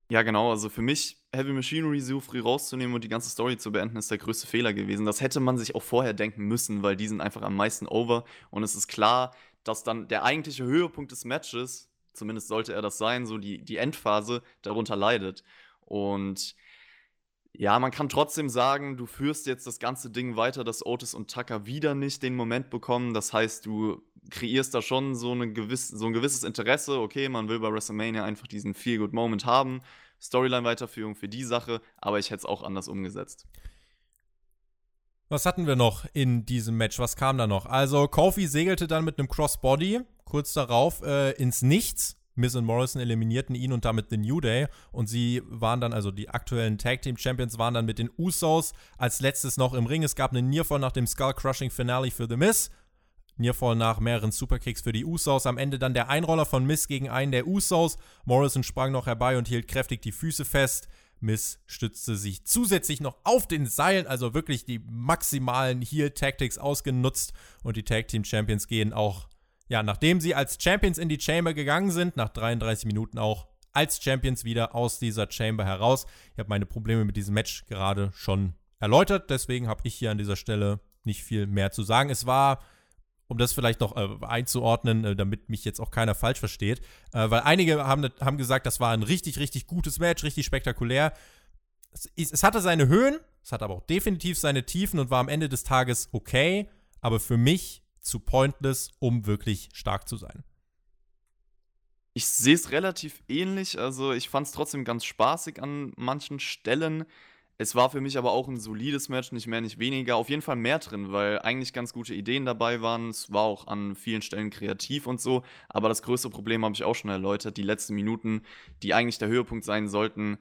Ja, genau. Also für mich, Heavy Machinery so früh rauszunehmen und die ganze Story zu beenden, ist der größte Fehler gewesen. Das hätte man sich auch vorher denken müssen, weil die sind einfach am meisten over. Und es ist klar, dass dann der eigentliche Höhepunkt des Matches, zumindest sollte er das sein, so die, die Endphase, darunter leidet. Und ja, man kann trotzdem sagen, du führst jetzt das ganze Ding weiter, dass Otis und Tucker wieder nicht den Moment bekommen. Das heißt, du kreierst da schon so, eine gewiss, so ein gewisses Interesse. Okay, man will bei WrestleMania einfach diesen Feel-Good-Moment haben. Storyline-Weiterführung für die Sache, aber ich hätte es auch anders umgesetzt. Was hatten wir noch in diesem Match? Was kam da noch? Also, Kofi segelte dann mit einem Crossbody kurz darauf äh, ins Nichts. Miz und Morrison eliminierten ihn und damit The New Day. Und sie waren dann, also die aktuellen Tag Team Champions waren dann mit den Usos als letztes noch im Ring. Es gab einen Nearfall nach dem Skull Crushing Finale für The Miz. Nearfall nach mehreren Superkicks für die Usos. Am Ende dann der Einroller von Miz gegen einen der Usos. Morrison sprang noch herbei und hielt kräftig die Füße fest. Miz stützte sich zusätzlich noch auf den Seilen, also wirklich die maximalen Heel-Tactics ausgenutzt. Und die Tag Team Champions gehen auch, ja, nachdem sie als Champions in die Chamber gegangen sind, nach 33 Minuten auch als Champions wieder aus dieser Chamber heraus. Ich habe meine Probleme mit diesem Match gerade schon erläutert, deswegen habe ich hier an dieser Stelle nicht viel mehr zu sagen. Es war um das vielleicht noch äh, einzuordnen, äh, damit mich jetzt auch keiner falsch versteht. Äh, weil einige haben, haben gesagt, das war ein richtig, richtig gutes Match, richtig spektakulär. Es, es, hatte seine Höhen, es hat aber auch definitiv seine Tiefen und war am Ende des Tages okay, aber für mich zu pointless, um wirklich stark zu sein. Ich sehe es relativ ähnlich. Also ich fand es trotzdem ganz spaßig an manchen Stellen. Es war für mich aber auch ein solides Match, nicht mehr, nicht weniger. Auf jeden Fall mehr drin, weil eigentlich ganz gute Ideen dabei waren. Es war auch an vielen Stellen kreativ und so. Aber das größte Problem habe ich auch schon erläutert. Die letzten Minuten, die eigentlich der Höhepunkt sein sollten,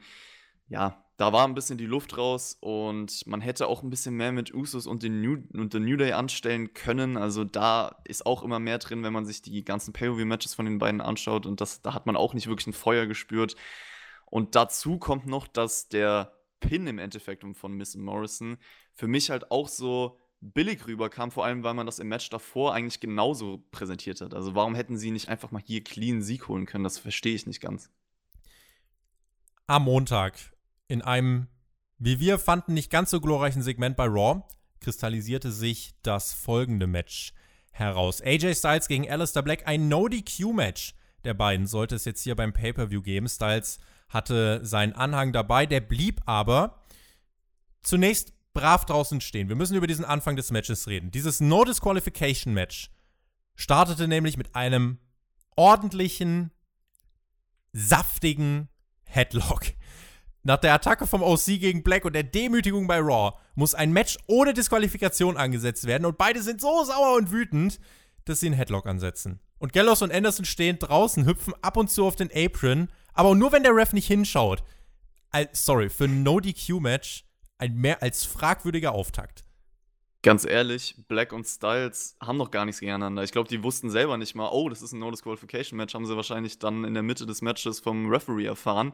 ja, da war ein bisschen die Luft raus und man hätte auch ein bisschen mehr mit Usos und den New, und den New Day anstellen können. Also da ist auch immer mehr drin, wenn man sich die ganzen Pay-Per-View-Matches von den beiden anschaut. Und das, da hat man auch nicht wirklich ein Feuer gespürt. Und dazu kommt noch, dass der Pin im Endeffekt von Miss Morrison für mich halt auch so billig rüberkam, vor allem weil man das im Match davor eigentlich genauso präsentiert hat. Also warum hätten sie nicht einfach mal hier clean Sieg holen können? Das verstehe ich nicht ganz. Am Montag in einem, wie wir fanden, nicht ganz so glorreichen Segment bei Raw kristallisierte sich das folgende Match heraus. AJ Styles gegen Alistair Black, ein No-DQ-Match der beiden sollte es jetzt hier beim Pay-Per-View geben. Styles hatte seinen Anhang dabei, der blieb aber zunächst brav draußen stehen. Wir müssen über diesen Anfang des Matches reden. Dieses No-Disqualification-Match startete nämlich mit einem ordentlichen, saftigen Headlock. Nach der Attacke vom OC gegen Black und der Demütigung bei Raw muss ein Match ohne Disqualifikation angesetzt werden und beide sind so sauer und wütend, dass sie einen Headlock ansetzen. Und Gallows und Anderson stehen draußen, hüpfen ab und zu auf den Apron, aber nur wenn der Ref nicht hinschaut. Sorry, für ein No-DQ-Match ein mehr als fragwürdiger Auftakt. Ganz ehrlich, Black und Styles haben noch gar nichts gegeneinander. Ich glaube, die wussten selber nicht mal, oh, das ist ein No-Disqualification-Match, haben sie wahrscheinlich dann in der Mitte des Matches vom Referee erfahren.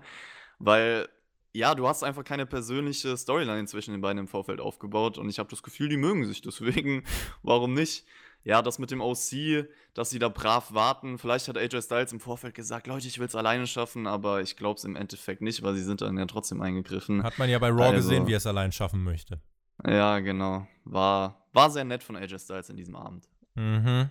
Weil, ja, du hast einfach keine persönliche Storyline zwischen den beiden im Vorfeld aufgebaut und ich habe das Gefühl, die mögen sich. Deswegen, warum nicht? Ja, das mit dem OC, dass sie da brav warten. Vielleicht hat AJ Styles im Vorfeld gesagt, Leute, ich will es alleine schaffen, aber ich glaube es im Endeffekt nicht, weil sie sind dann ja trotzdem eingegriffen. Hat man ja bei Raw also, gesehen, wie er es allein schaffen möchte. Ja, genau. War, war sehr nett von AJ Styles in diesem Abend. Mhm.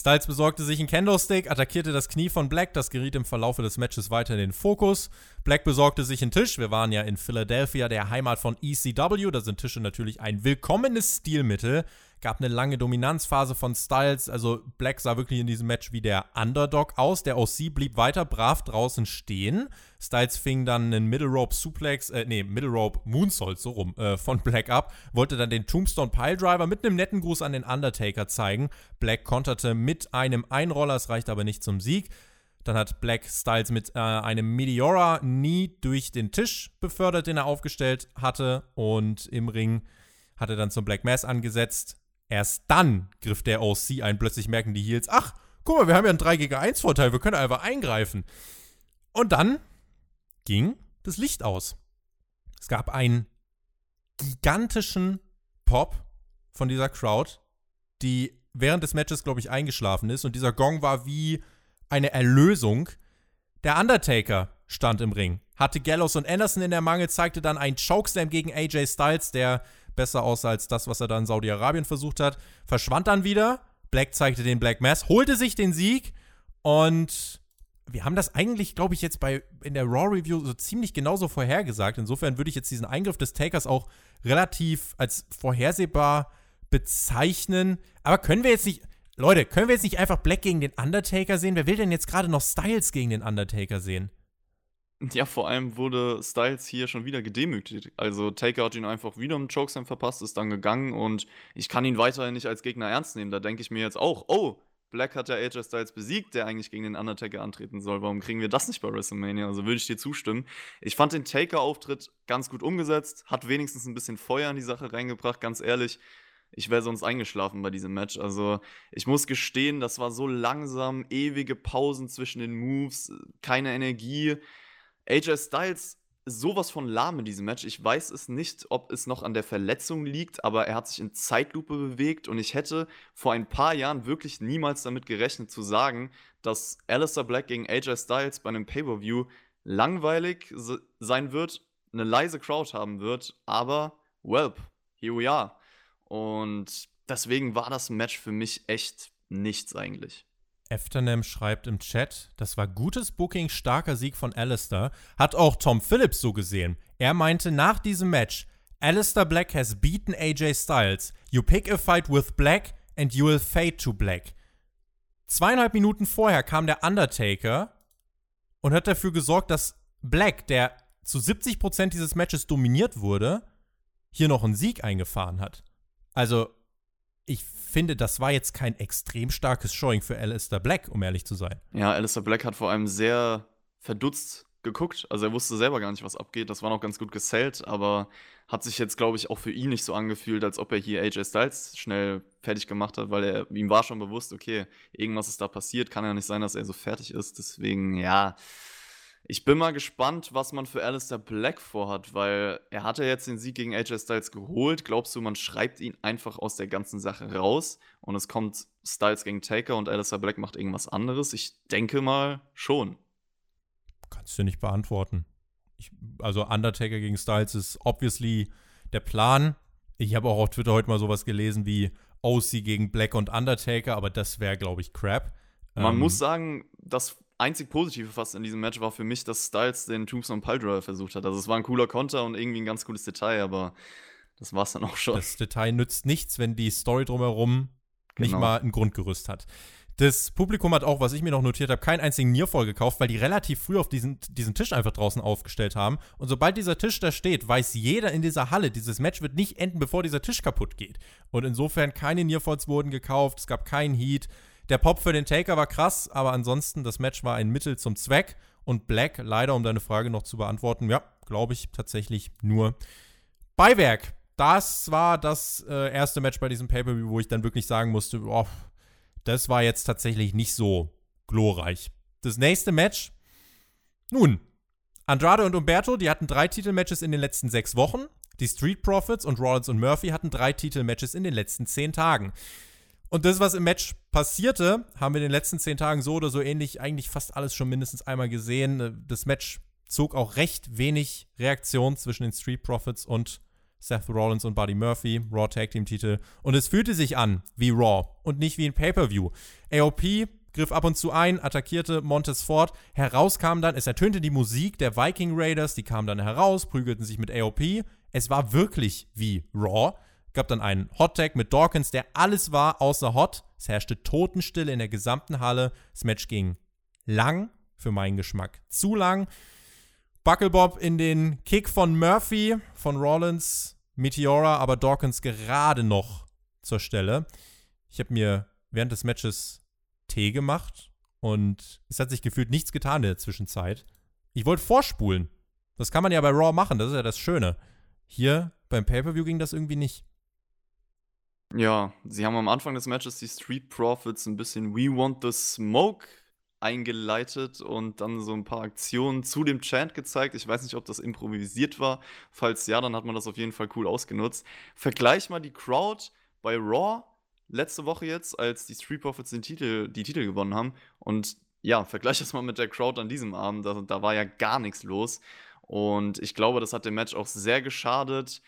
Styles besorgte sich einen Kendo-Stick, attackierte das Knie von Black, das geriet im Verlaufe des Matches weiter in den Fokus. Black besorgte sich einen Tisch, wir waren ja in Philadelphia, der Heimat von ECW, da sind Tische natürlich ein willkommenes Stilmittel. Gab eine lange Dominanzphase von Styles. Also Black sah wirklich in diesem Match wie der Underdog aus. Der OC blieb weiter brav draußen stehen. Styles fing dann einen Middle Rope Suplex, äh, nee, Middle Rope Moonsault, so rum, äh, von Black ab. Wollte dann den Tombstone Piledriver mit einem netten Gruß an den Undertaker zeigen. Black konterte mit einem Einroller, es reicht aber nicht zum Sieg. Dann hat Black Styles mit äh, einem Meteora nie durch den Tisch befördert, den er aufgestellt hatte. Und im Ring hat er dann zum Black Mass angesetzt. Erst dann griff der OC ein. Plötzlich merken die Heels, ach, guck mal, wir haben ja einen 3 gegen 1 Vorteil, wir können einfach eingreifen. Und dann ging das Licht aus. Es gab einen gigantischen Pop von dieser Crowd, die während des Matches, glaube ich, eingeschlafen ist. Und dieser Gong war wie eine Erlösung. Der Undertaker stand im Ring, hatte Gallows und Anderson in der Mangel, zeigte dann einen Chokeslam gegen AJ Styles, der besser aussah als das, was er da in Saudi-Arabien versucht hat, verschwand dann wieder. Black zeigte den Black Mass, holte sich den Sieg und wir haben das eigentlich, glaube ich, jetzt bei in der Raw Review so ziemlich genauso vorhergesagt. Insofern würde ich jetzt diesen Eingriff des Takers auch relativ als vorhersehbar bezeichnen. Aber können wir jetzt nicht, Leute, können wir jetzt nicht einfach Black gegen den Undertaker sehen? Wer will denn jetzt gerade noch Styles gegen den Undertaker sehen? Ja, vor allem wurde Styles hier schon wieder gedemütigt. Also Taker hat ihn einfach wieder im Chokeslam verpasst, ist dann gegangen und ich kann ihn weiterhin nicht als Gegner ernst nehmen. Da denke ich mir jetzt auch, oh, Black hat ja AJ Styles besiegt, der eigentlich gegen den Undertaker antreten soll. Warum kriegen wir das nicht bei WrestleMania? Also würde ich dir zustimmen. Ich fand den Taker-Auftritt ganz gut umgesetzt, hat wenigstens ein bisschen Feuer in die Sache reingebracht, ganz ehrlich ich wäre sonst eingeschlafen bei diesem Match. Also ich muss gestehen, das war so langsam, ewige Pausen zwischen den Moves, keine Energie. AJ Styles sowas von lahm in diesem Match. Ich weiß es nicht, ob es noch an der Verletzung liegt, aber er hat sich in Zeitlupe bewegt und ich hätte vor ein paar Jahren wirklich niemals damit gerechnet zu sagen, dass Alistair Black gegen AJ Styles bei einem Pay-Per-View langweilig sein wird, eine leise Crowd haben wird, aber welp, here we are. Und deswegen war das Match für mich echt nichts eigentlich. Efternem schreibt im Chat, das war gutes Booking, starker Sieg von Alistair. Hat auch Tom Phillips so gesehen. Er meinte nach diesem Match, Alistair Black has beaten AJ Styles. You pick a fight with Black and you will fade to Black. Zweieinhalb Minuten vorher kam der Undertaker und hat dafür gesorgt, dass Black, der zu 70% dieses Matches dominiert wurde, hier noch einen Sieg eingefahren hat. Also, ich finde, das war jetzt kein extrem starkes Showing für Alistair Black, um ehrlich zu sein. Ja, Alistair Black hat vor allem sehr verdutzt geguckt. Also er wusste selber gar nicht, was abgeht. Das war noch ganz gut gesellt, aber hat sich jetzt, glaube ich, auch für ihn nicht so angefühlt, als ob er hier AJ Styles schnell fertig gemacht hat, weil er ihm war schon bewusst, okay, irgendwas ist da passiert, kann ja nicht sein, dass er so fertig ist. Deswegen, ja, ich bin mal gespannt, was man für Alistair Black vorhat, weil er hat ja jetzt den Sieg gegen AJ Styles geholt. Glaubst du, man schreibt ihn einfach aus der ganzen Sache raus und es kommt Styles gegen Taker und Alistair Black macht irgendwas anderes? Ich denke mal schon. Kannst du nicht beantworten. Ich, also Undertaker gegen Styles ist obviously der Plan. Ich habe auch auf Twitter heute mal sowas gelesen wie OC gegen Black und Undertaker, aber das wäre, glaube ich, Crap. Man ähm, muss sagen, dass einzig Positive fast in diesem Match war für mich, dass Styles den Tombstone Piledriver versucht hat. Also es war ein cooler Konter und irgendwie ein ganz cooles Detail, aber das war es dann auch schon. Das Detail nützt nichts, wenn die Story drumherum genau. nicht mal ein Grundgerüst hat. Das Publikum hat auch, was ich mir noch notiert habe, keinen einzigen Nearfall gekauft, weil die relativ früh auf diesen, diesen Tisch einfach draußen aufgestellt haben. Und sobald dieser Tisch da steht, weiß jeder in dieser Halle, dieses Match wird nicht enden, bevor dieser Tisch kaputt geht. Und insofern keine Nearfalls wurden gekauft, es gab keinen Heat. Der Pop für den Taker war krass, aber ansonsten, das Match war ein Mittel zum Zweck. Und Black, leider, um deine Frage noch zu beantworten, ja, glaube ich tatsächlich nur Beiwerk. Das war das äh, erste Match bei diesem Pay-Per-View, wo ich dann wirklich sagen musste, oh, das war jetzt tatsächlich nicht so glorreich. Das nächste Match, nun, Andrade und Umberto, die hatten drei Titelmatches in den letzten sechs Wochen. Die Street Profits und Rollins und Murphy hatten drei Titelmatches in den letzten zehn Tagen. Und das, was im Match passierte, haben wir in den letzten zehn Tagen so oder so ähnlich eigentlich fast alles schon mindestens einmal gesehen. Das Match zog auch recht wenig Reaktion zwischen den Street Profits und Seth Rollins und Buddy Murphy, Raw Tag Team Titel. Und es fühlte sich an wie Raw und nicht wie ein Pay-Per-View. AOP griff ab und zu ein, attackierte Montes Ford. Heraus kam dann, es ertönte die Musik der Viking Raiders, die kamen dann heraus, prügelten sich mit AOP. Es war wirklich wie Raw. Gab dann einen Hot Tag mit Dawkins, der alles war außer Hot. Es herrschte Totenstille in der gesamten Halle. Das Match ging lang, für meinen Geschmack zu lang. Bucklebob in den Kick von Murphy, von Rollins, Meteora, aber Dawkins gerade noch zur Stelle. Ich habe mir während des Matches Tee gemacht und es hat sich gefühlt nichts getan in der Zwischenzeit. Ich wollte vorspulen. Das kann man ja bei Raw machen, das ist ja das Schöne. Hier beim Pay-Per-View ging das irgendwie nicht. Ja, sie haben am Anfang des Matches die Street Profits ein bisschen We Want the Smoke eingeleitet und dann so ein paar Aktionen zu dem Chant gezeigt. Ich weiß nicht, ob das improvisiert war. Falls ja, dann hat man das auf jeden Fall cool ausgenutzt. Vergleich mal die Crowd bei Raw letzte Woche jetzt, als die Street Profits den Titel, die Titel gewonnen haben. Und ja, vergleich das mal mit der Crowd an diesem Abend. Da, da war ja gar nichts los. Und ich glaube, das hat dem Match auch sehr geschadet.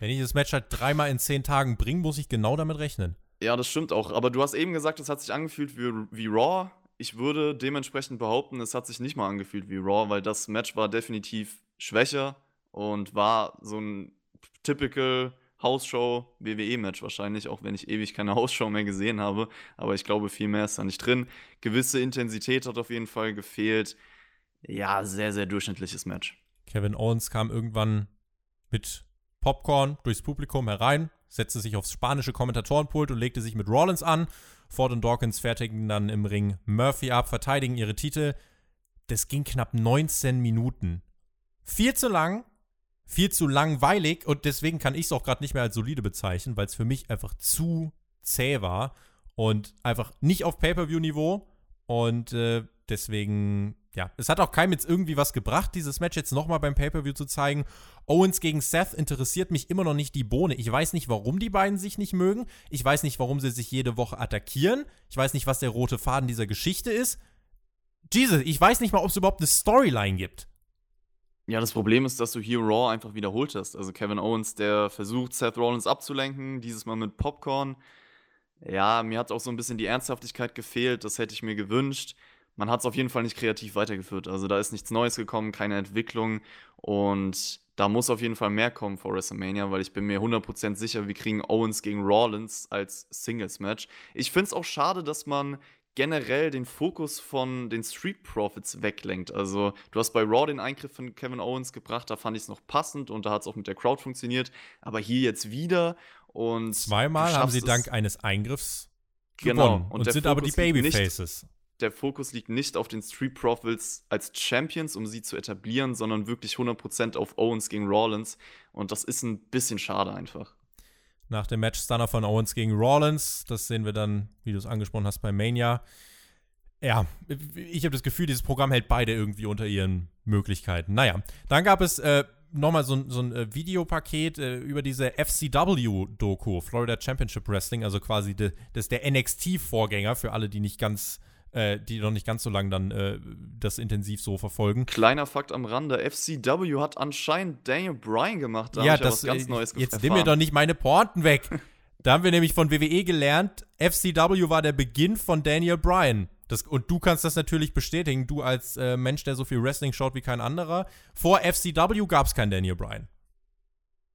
Wenn ich das Match halt dreimal in zehn Tagen bringe, muss ich genau damit rechnen. Ja, das stimmt auch. Aber du hast eben gesagt, es hat sich angefühlt wie, wie Raw ich würde dementsprechend behaupten, es hat sich nicht mal angefühlt wie Raw, weil das Match war definitiv schwächer und war so ein typical Hausshow WWE-Match wahrscheinlich, auch wenn ich ewig keine Hausshow mehr gesehen habe. Aber ich glaube, viel mehr ist da nicht drin. Gewisse Intensität hat auf jeden Fall gefehlt. Ja, sehr, sehr durchschnittliches Match. Kevin Owens kam irgendwann mit Popcorn durchs Publikum herein, setzte sich aufs spanische Kommentatorenpult und legte sich mit Rollins an. Ford und Dawkins fertigen dann im Ring Murphy ab, verteidigen ihre Titel. Das ging knapp 19 Minuten. Viel zu lang, viel zu langweilig und deswegen kann ich es auch gerade nicht mehr als solide bezeichnen, weil es für mich einfach zu zäh war und einfach nicht auf Pay-per-view-Niveau und äh, deswegen ja, es hat auch keinem jetzt irgendwie was gebracht, dieses Match jetzt nochmal beim Pay-Per-View zu zeigen. Owens gegen Seth interessiert mich immer noch nicht die Bohne. Ich weiß nicht, warum die beiden sich nicht mögen. Ich weiß nicht, warum sie sich jede Woche attackieren. Ich weiß nicht, was der rote Faden dieser Geschichte ist. Jesus, ich weiß nicht mal, ob es überhaupt eine Storyline gibt. Ja, das Problem ist, dass du hier Raw einfach wiederholt hast. Also Kevin Owens, der versucht, Seth Rollins abzulenken, dieses Mal mit Popcorn. Ja, mir hat auch so ein bisschen die Ernsthaftigkeit gefehlt, das hätte ich mir gewünscht man hat es auf jeden Fall nicht kreativ weitergeführt. Also da ist nichts Neues gekommen, keine Entwicklung und da muss auf jeden Fall mehr kommen vor WrestleMania, weil ich bin mir 100% sicher, wir kriegen Owens gegen Rollins als Singles-Match. Ich finde es auch schade, dass man generell den Fokus von den Street Profits weglenkt. Also, du hast bei Raw den Eingriff von Kevin Owens gebracht, da fand ich es noch passend und da hat es auch mit der Crowd funktioniert. Aber hier jetzt wieder und. Zweimal haben sie dank eines Eingriffs genau. gewonnen und, und sind Fokus aber die Babyfaces der Fokus liegt nicht auf den Street Profits als Champions, um sie zu etablieren, sondern wirklich 100% auf Owens gegen Rollins. Und das ist ein bisschen schade einfach. Nach dem Match Stunner von Owens gegen Rollins, das sehen wir dann, wie du es angesprochen hast, bei Mania. Ja, ich habe das Gefühl, dieses Programm hält beide irgendwie unter ihren Möglichkeiten. Naja, dann gab es äh, nochmal so, so ein äh, Videopaket äh, über diese FCW-Doku, Florida Championship Wrestling, also quasi de, das ist der NXT-Vorgänger für alle, die nicht ganz äh, die noch nicht ganz so lange dann äh, das intensiv so verfolgen. Kleiner Fakt am Rande: FCW hat anscheinend Daniel Bryan gemacht. Da ja, das, ja was ganz äh, Neues Jetzt nimm mir doch nicht meine Porten weg. da haben wir nämlich von WWE gelernt, FCW war der Beginn von Daniel Bryan. Das, und du kannst das natürlich bestätigen, du als äh, Mensch, der so viel Wrestling schaut wie kein anderer. Vor FCW gab es keinen Daniel Bryan.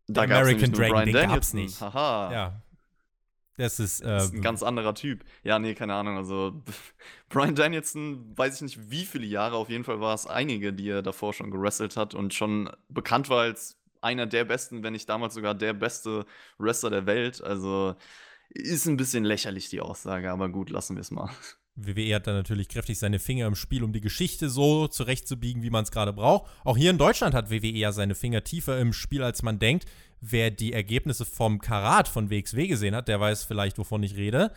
Da American Dragon, den Danielson. gab's nicht. Haha. Ja, das ist, äh, das ist ein ganz anderer Typ. Ja, nee, keine Ahnung. Also, Brian Danielson, weiß ich nicht wie viele Jahre, auf jeden Fall war es einige, die er davor schon gewrestelt hat und schon bekannt war als einer der besten, wenn nicht damals sogar der beste Wrestler der Welt. Also, ist ein bisschen lächerlich, die Aussage, aber gut, lassen wir es mal. WWE hat da natürlich kräftig seine Finger im Spiel, um die Geschichte so zurechtzubiegen, wie man es gerade braucht. Auch hier in Deutschland hat WWE ja seine Finger tiefer im Spiel, als man denkt. Wer die Ergebnisse vom Karat von WXW gesehen hat, der weiß vielleicht, wovon ich rede.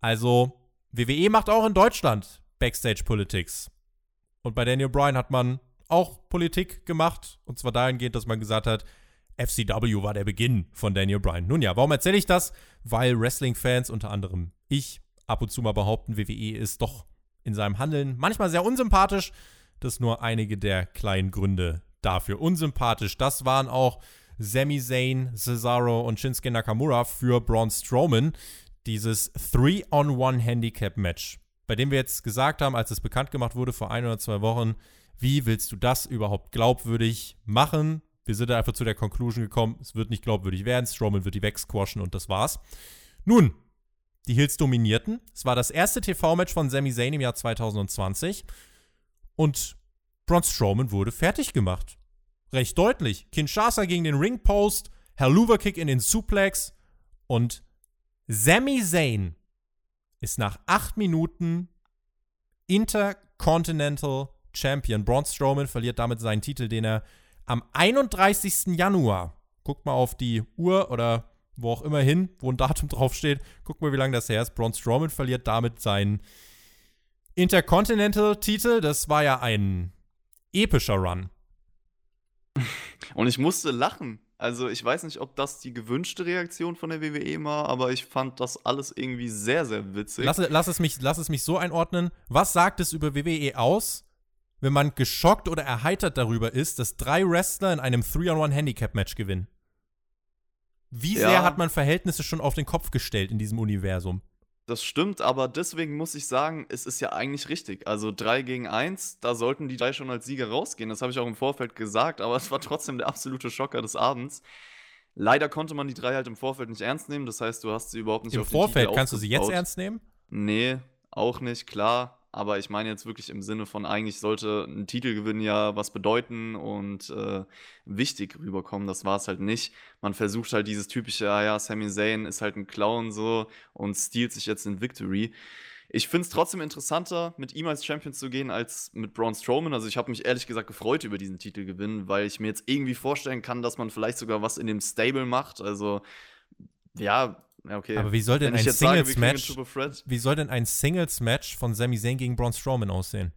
Also, WWE macht auch in Deutschland Backstage Politics. Und bei Daniel Bryan hat man auch Politik gemacht. Und zwar dahingehend, dass man gesagt hat, FCW war der Beginn von Daniel Bryan. Nun ja, warum erzähle ich das? Weil Wrestling-Fans, unter anderem ich, ab und zu mal behaupten, WWE ist doch in seinem Handeln manchmal sehr unsympathisch. Das nur einige der kleinen Gründe dafür. Unsympathisch, das waren auch Sami Zayn, Cesaro und Shinsuke Nakamura für Braun Strowman. Dieses 3-on-1-Handicap-Match, bei dem wir jetzt gesagt haben, als es bekannt gemacht wurde vor ein oder zwei Wochen, wie willst du das überhaupt glaubwürdig machen? Wir sind da einfach zu der Conclusion gekommen, es wird nicht glaubwürdig werden, Strowman wird die wegsquashen und das war's. Nun, die Hills dominierten. Es war das erste TV-Match von Sami Zayn im Jahr 2020 und Braun Strowman wurde fertig gemacht. Recht deutlich. Kinshasa gegen den Ringpost, Helluva-Kick in den Suplex und Sami Zayn ist nach acht Minuten Intercontinental Champion. Braun Strowman verliert damit seinen Titel, den er am 31. Januar, guckt mal auf die Uhr oder wo auch immer hin, wo ein Datum draufsteht, guckt mal, wie lange das her ist. Braun Strowman verliert damit seinen Intercontinental-Titel. Das war ja ein epischer Run. Und ich musste lachen. Also ich weiß nicht, ob das die gewünschte Reaktion von der WWE war, aber ich fand das alles irgendwie sehr, sehr witzig. Lass, lass, es, mich, lass es mich so einordnen. Was sagt es über WWE aus, wenn man geschockt oder erheitert darüber ist, dass drei Wrestler in einem 3-on-1-Handicap-Match gewinnen? Wie sehr ja. hat man Verhältnisse schon auf den Kopf gestellt in diesem Universum? Das stimmt, aber deswegen muss ich sagen, es ist ja eigentlich richtig. Also 3 gegen 1, da sollten die drei schon als Sieger rausgehen. Das habe ich auch im Vorfeld gesagt, aber es war trotzdem der absolute Schocker des Abends. Leider konnte man die drei halt im Vorfeld nicht ernst nehmen. Das heißt, du hast sie überhaupt nicht Im auf Vorfeld kannst du sie jetzt ernst nehmen? Nee, auch nicht, klar aber ich meine jetzt wirklich im Sinne von, eigentlich sollte ein Titelgewinn ja was bedeuten und äh, wichtig rüberkommen. Das war es halt nicht. Man versucht halt dieses typische, ah ja, Sami Zayn ist halt ein Clown so und stiehlt sich jetzt in Victory. Ich finde es trotzdem interessanter, mit ihm als Champion zu gehen, als mit Braun Strowman. Also ich habe mich ehrlich gesagt gefreut über diesen Titelgewinn, weil ich mir jetzt irgendwie vorstellen kann, dass man vielleicht sogar was in dem Stable macht. Also ja, ja, okay. Aber wie soll denn ein Singles-Match wie soll denn ein Singles-Match von Sami Zayn gegen Braun Strowman aussehen?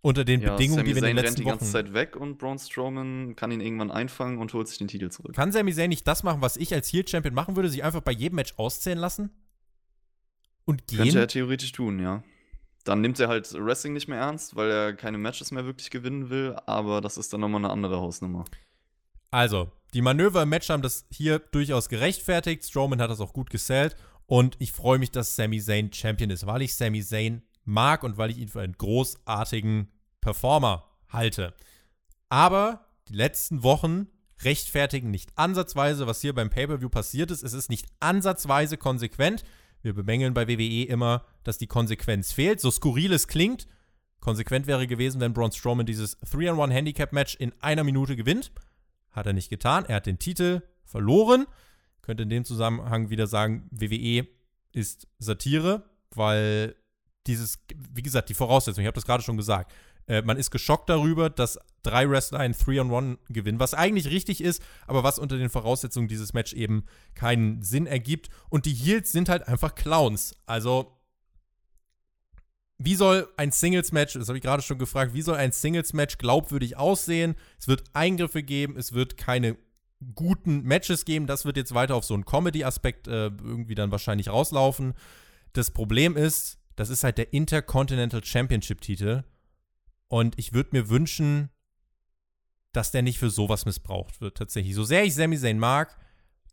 Unter den ja, Bedingungen, Sami die wir Zayn in den letzten rennt die ganze Zeit weg und Braun Strowman kann ihn irgendwann einfangen und holt sich den Titel zurück. Kann Sami Zayn nicht das machen, was ich als Heel-Champion machen würde, sich einfach bei jedem Match auszählen lassen? Und gehen? Könnte er theoretisch tun, ja. Dann nimmt er halt Wrestling nicht mehr ernst, weil er keine Matches mehr wirklich gewinnen will, aber das ist dann nochmal eine andere Hausnummer. Also, die Manöver im Match haben das hier durchaus gerechtfertigt. Strowman hat das auch gut gesellt. Und ich freue mich, dass Sami Zayn Champion ist, weil ich Sami Zayn mag und weil ich ihn für einen großartigen Performer halte. Aber die letzten Wochen rechtfertigen nicht ansatzweise, was hier beim Pay-Per-View passiert ist. Es ist nicht ansatzweise konsequent. Wir bemängeln bei WWE immer, dass die Konsequenz fehlt. So skurril es klingt, konsequent wäre gewesen, wenn Braun Strowman dieses 3-on-1-Handicap-Match in einer Minute gewinnt. Hat er nicht getan. Er hat den Titel verloren. Könnte in dem Zusammenhang wieder sagen, WWE ist Satire, weil dieses, wie gesagt, die Voraussetzung, ich habe das gerade schon gesagt, äh, man ist geschockt darüber, dass drei Wrestler ein 3-on-1 gewinnen, was eigentlich richtig ist, aber was unter den Voraussetzungen dieses Match eben keinen Sinn ergibt. Und die Heels sind halt einfach Clowns. Also wie soll ein Singles-Match, das habe ich gerade schon gefragt, wie soll ein Singles-Match glaubwürdig aussehen? Es wird Eingriffe geben, es wird keine guten Matches geben. Das wird jetzt weiter auf so einen Comedy-Aspekt äh, irgendwie dann wahrscheinlich rauslaufen. Das Problem ist, das ist halt der Intercontinental Championship-Titel. Und ich würde mir wünschen, dass der nicht für sowas missbraucht wird, tatsächlich. So sehr ich Sami Zayn mag,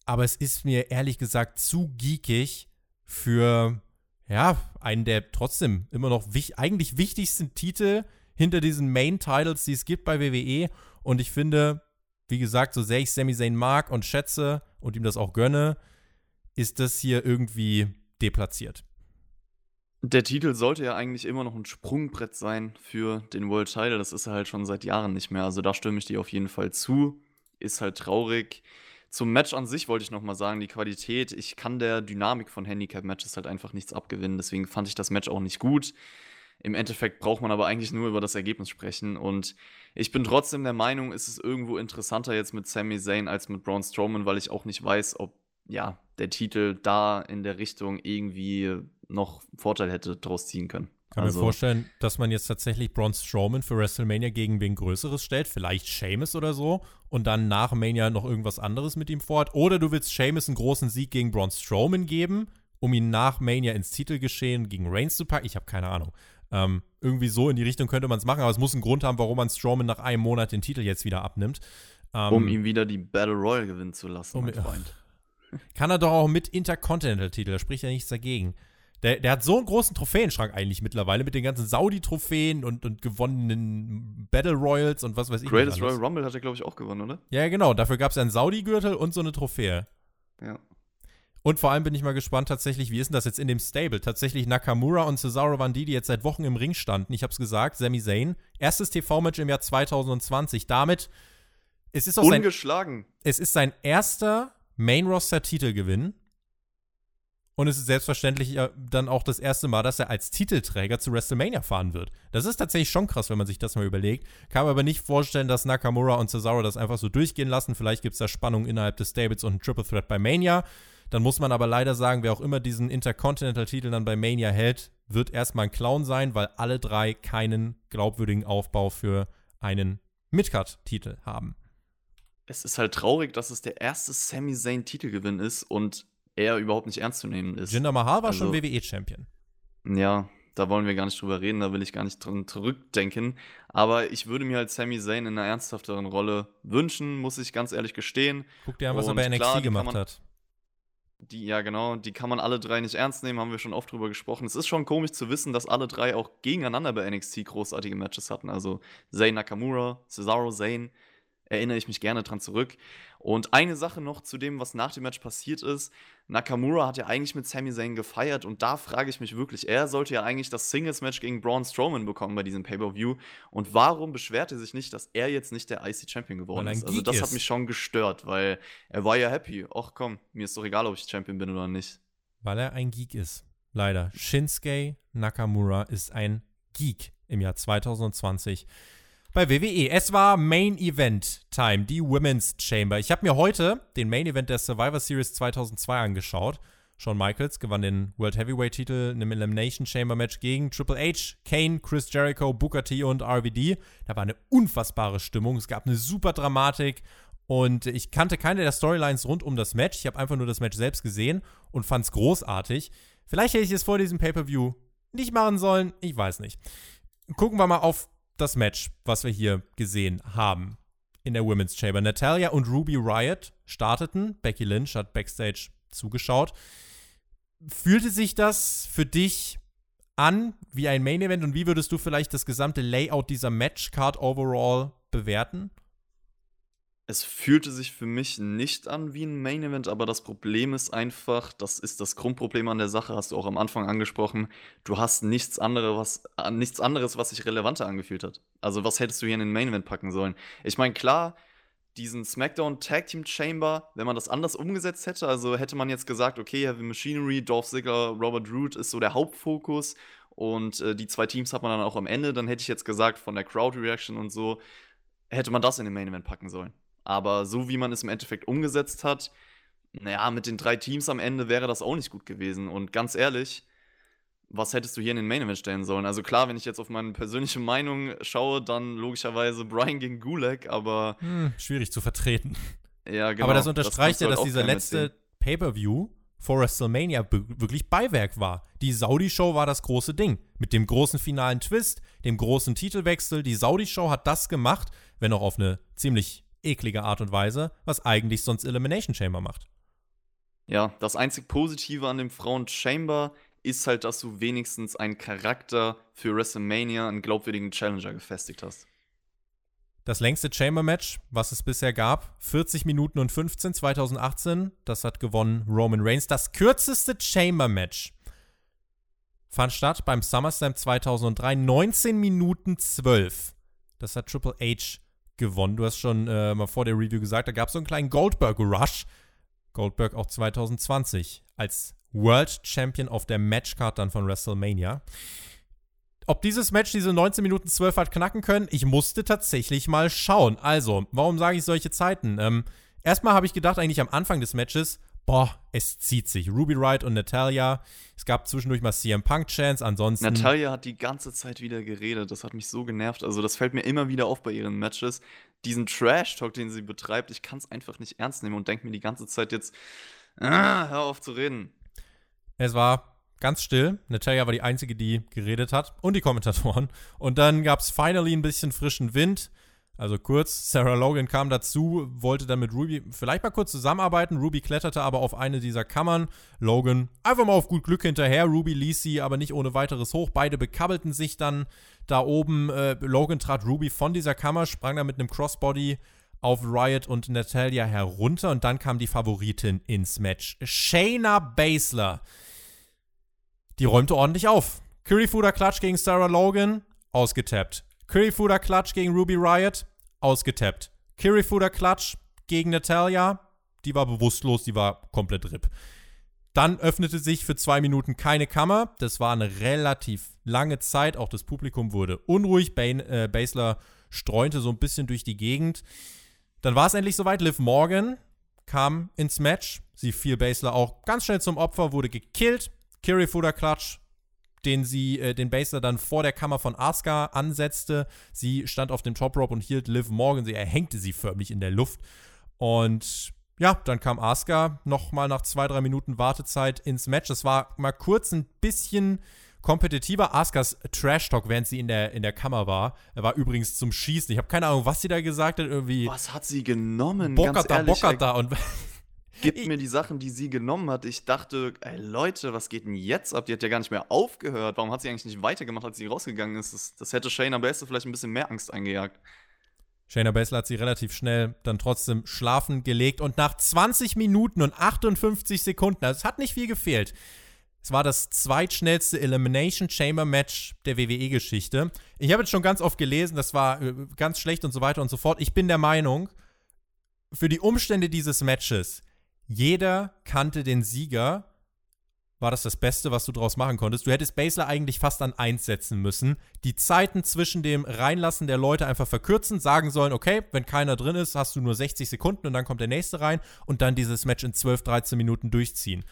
aber es ist mir ehrlich gesagt zu geekig für ja, einen der trotzdem immer noch wich eigentlich wichtigsten Titel hinter diesen Main-Titles, die es gibt bei WWE. Und ich finde, wie gesagt, so sehr ich Sami Zayn mag und schätze und ihm das auch gönne, ist das hier irgendwie deplatziert. Der Titel sollte ja eigentlich immer noch ein Sprungbrett sein für den World Title. Das ist er halt schon seit Jahren nicht mehr. Also da stimme ich dir auf jeden Fall zu. Ist halt traurig. Zum Match an sich wollte ich noch mal sagen, die Qualität, ich kann der Dynamik von Handicap-Matches halt einfach nichts abgewinnen. Deswegen fand ich das Match auch nicht gut. Im Endeffekt braucht man aber eigentlich nur über das Ergebnis sprechen. Und ich bin trotzdem der Meinung, ist es irgendwo interessanter jetzt mit Sami Zayn als mit Braun Strowman, weil ich auch nicht weiß, ob ja, der Titel da in der Richtung irgendwie noch Vorteil hätte draus ziehen können. Kann also, mir vorstellen, dass man jetzt tatsächlich Braun Strowman für WrestleMania gegen wen Größeres stellt, vielleicht Sheamus oder so, und dann nach Mania noch irgendwas anderes mit ihm vorhat. Oder du willst Sheamus einen großen Sieg gegen Braun Strowman geben, um ihn nach Mania ins Titelgeschehen gegen Reigns zu packen. Ich habe keine Ahnung. Ähm, irgendwie so in die Richtung könnte man es machen, aber es muss einen Grund haben, warum man Strowman nach einem Monat den Titel jetzt wieder abnimmt. Ähm, um ihm wieder die Battle Royale gewinnen zu lassen, um, mein Freund. Kann er doch auch mit Intercontinental-Titel, da spricht ja nichts dagegen. Der, der hat so einen großen Trophäenschrank eigentlich mittlerweile mit den ganzen Saudi-Trophäen und, und gewonnenen Battle Royals und was weiß ich. Greatest Royal Rumble hat er, glaube ich, auch gewonnen, oder? Ja, genau. Dafür gab es einen Saudi-Gürtel und so eine Trophäe. Ja. Und vor allem bin ich mal gespannt tatsächlich, wie ist denn das jetzt in dem Stable? Tatsächlich Nakamura und Cesaro waren die, die jetzt seit Wochen im Ring standen. Ich habe es gesagt, Sami Zayn. Erstes TV-Match im Jahr 2020. Damit, es ist auch Ungeschlagen. Sein, es ist sein erster Main-Roster-Titelgewinn. Und es ist selbstverständlich dann auch das erste Mal, dass er als Titelträger zu WrestleMania fahren wird. Das ist tatsächlich schon krass, wenn man sich das mal überlegt. Kann man aber nicht vorstellen, dass Nakamura und Cesaro das einfach so durchgehen lassen. Vielleicht gibt es da Spannung innerhalb des Stables und ein Triple Threat bei Mania. Dann muss man aber leider sagen, wer auch immer diesen Intercontinental-Titel dann bei Mania hält, wird erstmal ein Clown sein, weil alle drei keinen glaubwürdigen Aufbau für einen Midcard-Titel haben. Es ist halt traurig, dass es der erste Sami Zayn-Titelgewinn ist und er überhaupt nicht ernst zu nehmen ist. Jinder Mahal war also, schon WWE-Champion. Ja, da wollen wir gar nicht drüber reden, da will ich gar nicht dran zurückdenken. Aber ich würde mir halt Sami Zayn in einer ernsthafteren Rolle wünschen, muss ich ganz ehrlich gestehen. Guck dir an, was Und er bei NXT klar, gemacht man, hat. Die, ja, genau, die kann man alle drei nicht ernst nehmen, haben wir schon oft drüber gesprochen. Es ist schon komisch zu wissen, dass alle drei auch gegeneinander bei NXT großartige Matches hatten. Also Zayn Nakamura, Cesaro Zayn, erinnere ich mich gerne dran zurück. Und eine Sache noch zu dem, was nach dem Match passiert ist. Nakamura hat ja eigentlich mit Sami Zayn gefeiert und da frage ich mich wirklich, er sollte ja eigentlich das Singles-Match gegen Braun Strowman bekommen bei diesem Pay-Per-View. Und warum beschwert er sich nicht, dass er jetzt nicht der IC-Champion geworden ist? Also das ist. hat mich schon gestört, weil er war ja happy. Ach komm, mir ist doch egal, ob ich Champion bin oder nicht. Weil er ein Geek ist. Leider. Shinsuke Nakamura ist ein Geek im Jahr 2020 bei WWE. Es war Main Event Time, die Women's Chamber. Ich habe mir heute den Main Event der Survivor Series 2002 angeschaut. Shawn Michaels gewann den World Heavyweight Titel in einem Elimination Chamber Match gegen Triple H, Kane, Chris Jericho, Booker T und RVD. Da war eine unfassbare Stimmung. Es gab eine super Dramatik und ich kannte keine der Storylines rund um das Match. Ich habe einfach nur das Match selbst gesehen und fand es großartig. Vielleicht hätte ich es vor diesem Pay-per-View nicht machen sollen. Ich weiß nicht. Gucken wir mal auf das Match, was wir hier gesehen haben in der Women's Chamber. Natalia und Ruby Riot starteten. Becky Lynch hat backstage zugeschaut. Fühlte sich das für dich an wie ein Main Event und wie würdest du vielleicht das gesamte Layout dieser Matchcard overall bewerten? Es fühlte sich für mich nicht an wie ein Main Event, aber das Problem ist einfach, das ist das Grundproblem an der Sache, hast du auch am Anfang angesprochen. Du hast nichts anderes, was, äh, nichts anderes, was sich relevanter angefühlt hat. Also, was hättest du hier in den Main Event packen sollen? Ich meine, klar, diesen SmackDown Tag Team Chamber, wenn man das anders umgesetzt hätte, also hätte man jetzt gesagt, okay, Heavy Machinery, Dolph Ziggler, Robert Root ist so der Hauptfokus und äh, die zwei Teams hat man dann auch am Ende, dann hätte ich jetzt gesagt, von der Crowd Reaction und so, hätte man das in den Main Event packen sollen. Aber so wie man es im Endeffekt umgesetzt hat, naja, mit den drei Teams am Ende wäre das auch nicht gut gewesen. Und ganz ehrlich, was hättest du hier in den Main Event stellen sollen? Also klar, wenn ich jetzt auf meine persönliche Meinung schaue, dann logischerweise Brian gegen Gulag, aber. Hm, schwierig zu vertreten. Ja, genau. Aber das unterstreicht das ja, dass halt dieser letzte Pay-Per-View vor WrestleMania wirklich Beiwerk war. Die Saudi-Show war das große Ding. Mit dem großen finalen Twist, dem großen Titelwechsel. Die Saudi-Show hat das gemacht, wenn auch auf eine ziemlich eklige Art und Weise, was eigentlich sonst Elimination Chamber macht. Ja, das einzig Positive an dem Frauen Chamber ist halt, dass du wenigstens einen Charakter für WrestleMania, einen glaubwürdigen Challenger gefestigt hast. Das längste Chamber-Match, was es bisher gab, 40 Minuten und 15, 2018. Das hat gewonnen Roman Reigns. Das kürzeste Chamber-Match fand statt beim SummerSlam 2003, 19 Minuten 12. Das hat Triple H gewonnen. Du hast schon äh, mal vor der Review gesagt, da gab es so einen kleinen Goldberg-Rush. Goldberg auch 2020 als World Champion auf der Matchcard dann von WrestleMania. Ob dieses Match diese 19 Minuten 12 hat knacken können, ich musste tatsächlich mal schauen. Also, warum sage ich solche Zeiten? Ähm, erstmal habe ich gedacht, eigentlich am Anfang des Matches, boah, es zieht sich. Ruby Wright und Natalia. Es gab zwischendurch mal CM Punk Chance, ansonsten. Natalia hat die ganze Zeit wieder geredet. Das hat mich so genervt. Also, das fällt mir immer wieder auf bei ihren Matches. Diesen Trash-Talk, den sie betreibt, ich kann es einfach nicht ernst nehmen und denke mir die ganze Zeit jetzt, ah, hör auf zu reden. Es war ganz still. Natalia war die Einzige, die geredet hat und die Kommentatoren. Und dann gab es finally ein bisschen frischen Wind Also kurz, Sarah Logan kam dazu, wollte dann mit Ruby vielleicht mal kurz zusammenarbeiten. Ruby kletterte aber auf eine dieser Kammern. Logan einfach mal auf gut Glück hinterher. Ruby ließ sie aber nicht ohne weiteres hoch. Beide bekabbelten sich dann da oben. Äh, Logan trat Ruby von dieser Kammer, sprang dann mit einem Crossbody auf Riot und Natalia herunter und dann kam die Favoritin ins Match. Shayna Baszler. Die räumte ordentlich auf. Curry Fuda Clutch gegen Sarah Logan, ausgetappt. Curry Fuda Clutch gegen Ruby Riot, ausgetappt. Kirifuda Clutch gegen Natalia, die war bewusstlos, die war komplett RIP. Dann öffnete sich für zwei Minuten keine Kammer. Das war eine relativ lange Zeit. Auch das Publikum wurde unruhig. Bane, äh, Basler streunte so ein bisschen durch die Gegend. Dann war es endlich soweit. Liv Morgan kam ins Match. Sie fiel Basler auch ganz schnell zum Opfer, wurde gekillt. Kirifuda Clutch den sie, äh, den Baser dann vor der Kammer von Asuka ansetzte. Sie stand auf dem Top Rope und hielt Liv Morgan. Sie erhängte sie förmlich in der Luft. Und ja, dann kam Asuka nochmal nach zwei, drei Minuten Wartezeit ins Match. Das war mal kurz ein bisschen kompetitiver. Askas Trash Talk, während sie in der, in der Kammer war, er war übrigens zum Schießen. Ich habe keine Ahnung, was sie da gesagt hat. Irgendwie. Was hat sie genommen? Bockata, Bockata. Und gibt mir die Sachen, die sie genommen hat. Ich dachte, ey Leute, was geht denn jetzt ab? Die hat ja gar nicht mehr aufgehört. Warum hat sie eigentlich nicht weitergemacht, als sie rausgegangen ist? Das, das hätte Shayna Baszler vielleicht ein bisschen mehr Angst eingejagt. Shayna Baszler hat sie relativ schnell dann trotzdem schlafen gelegt und nach 20 Minuten und 58 Sekunden, also es hat nicht viel gefehlt. Es war das zweitschnellste Elimination Chamber Match der WWE-Geschichte. Ich habe jetzt schon ganz oft gelesen, das war äh, ganz schlecht und so weiter und so fort. Ich bin der Meinung, für die Umstände dieses Matches jeder kannte den Sieger. War das das Beste, was du daraus machen konntest? Du hättest Basler eigentlich fast an 1 setzen müssen. Die Zeiten zwischen dem Reinlassen der Leute einfach verkürzen, sagen sollen, okay, wenn keiner drin ist, hast du nur 60 Sekunden und dann kommt der nächste rein und dann dieses Match in 12, 13 Minuten durchziehen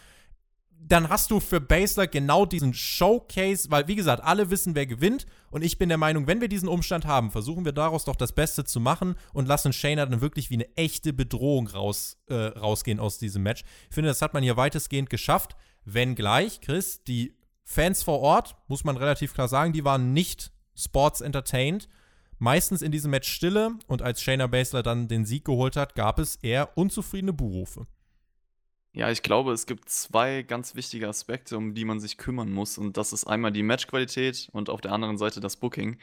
dann hast du für Basler genau diesen Showcase, weil wie gesagt, alle wissen, wer gewinnt. Und ich bin der Meinung, wenn wir diesen Umstand haben, versuchen wir daraus doch das Beste zu machen und lassen Shayna dann wirklich wie eine echte Bedrohung raus, äh, rausgehen aus diesem Match. Ich finde, das hat man hier weitestgehend geschafft. Wenngleich, Chris, die Fans vor Ort, muss man relativ klar sagen, die waren nicht sports entertained. Meistens in diesem Match Stille und als Shayna Baszler dann den Sieg geholt hat, gab es eher unzufriedene Buhrufe. Ja, ich glaube, es gibt zwei ganz wichtige Aspekte, um die man sich kümmern muss. Und das ist einmal die Matchqualität und auf der anderen Seite das Booking.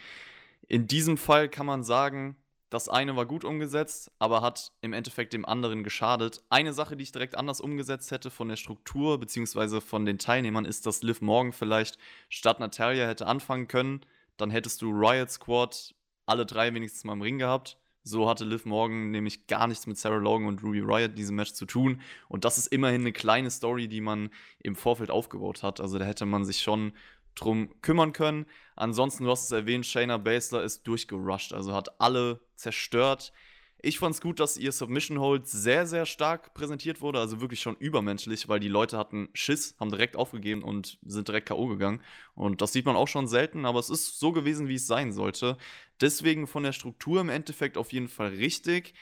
In diesem Fall kann man sagen, das eine war gut umgesetzt, aber hat im Endeffekt dem anderen geschadet. Eine Sache, die ich direkt anders umgesetzt hätte von der Struktur bzw. von den Teilnehmern, ist, dass Liv Morgan vielleicht statt Natalia hätte anfangen können. Dann hättest du Riot Squad alle drei wenigstens mal im Ring gehabt. So hatte Liv Morgan nämlich gar nichts mit Sarah Logan und Ruby Riot in diesem Match zu tun. Und das ist immerhin eine kleine Story, die man im Vorfeld aufgebaut hat. Also da hätte man sich schon drum kümmern können. Ansonsten, du hast es erwähnt, Shayna Baszler ist durchgerusht, also hat alle zerstört. Ich fand es gut, dass ihr Submission Hold sehr, sehr stark präsentiert wurde, also wirklich schon übermenschlich, weil die Leute hatten Schiss, haben direkt aufgegeben und sind direkt K.O. gegangen. Und das sieht man auch schon selten, aber es ist so gewesen, wie es sein sollte. Deswegen von der Struktur im Endeffekt auf jeden Fall richtig.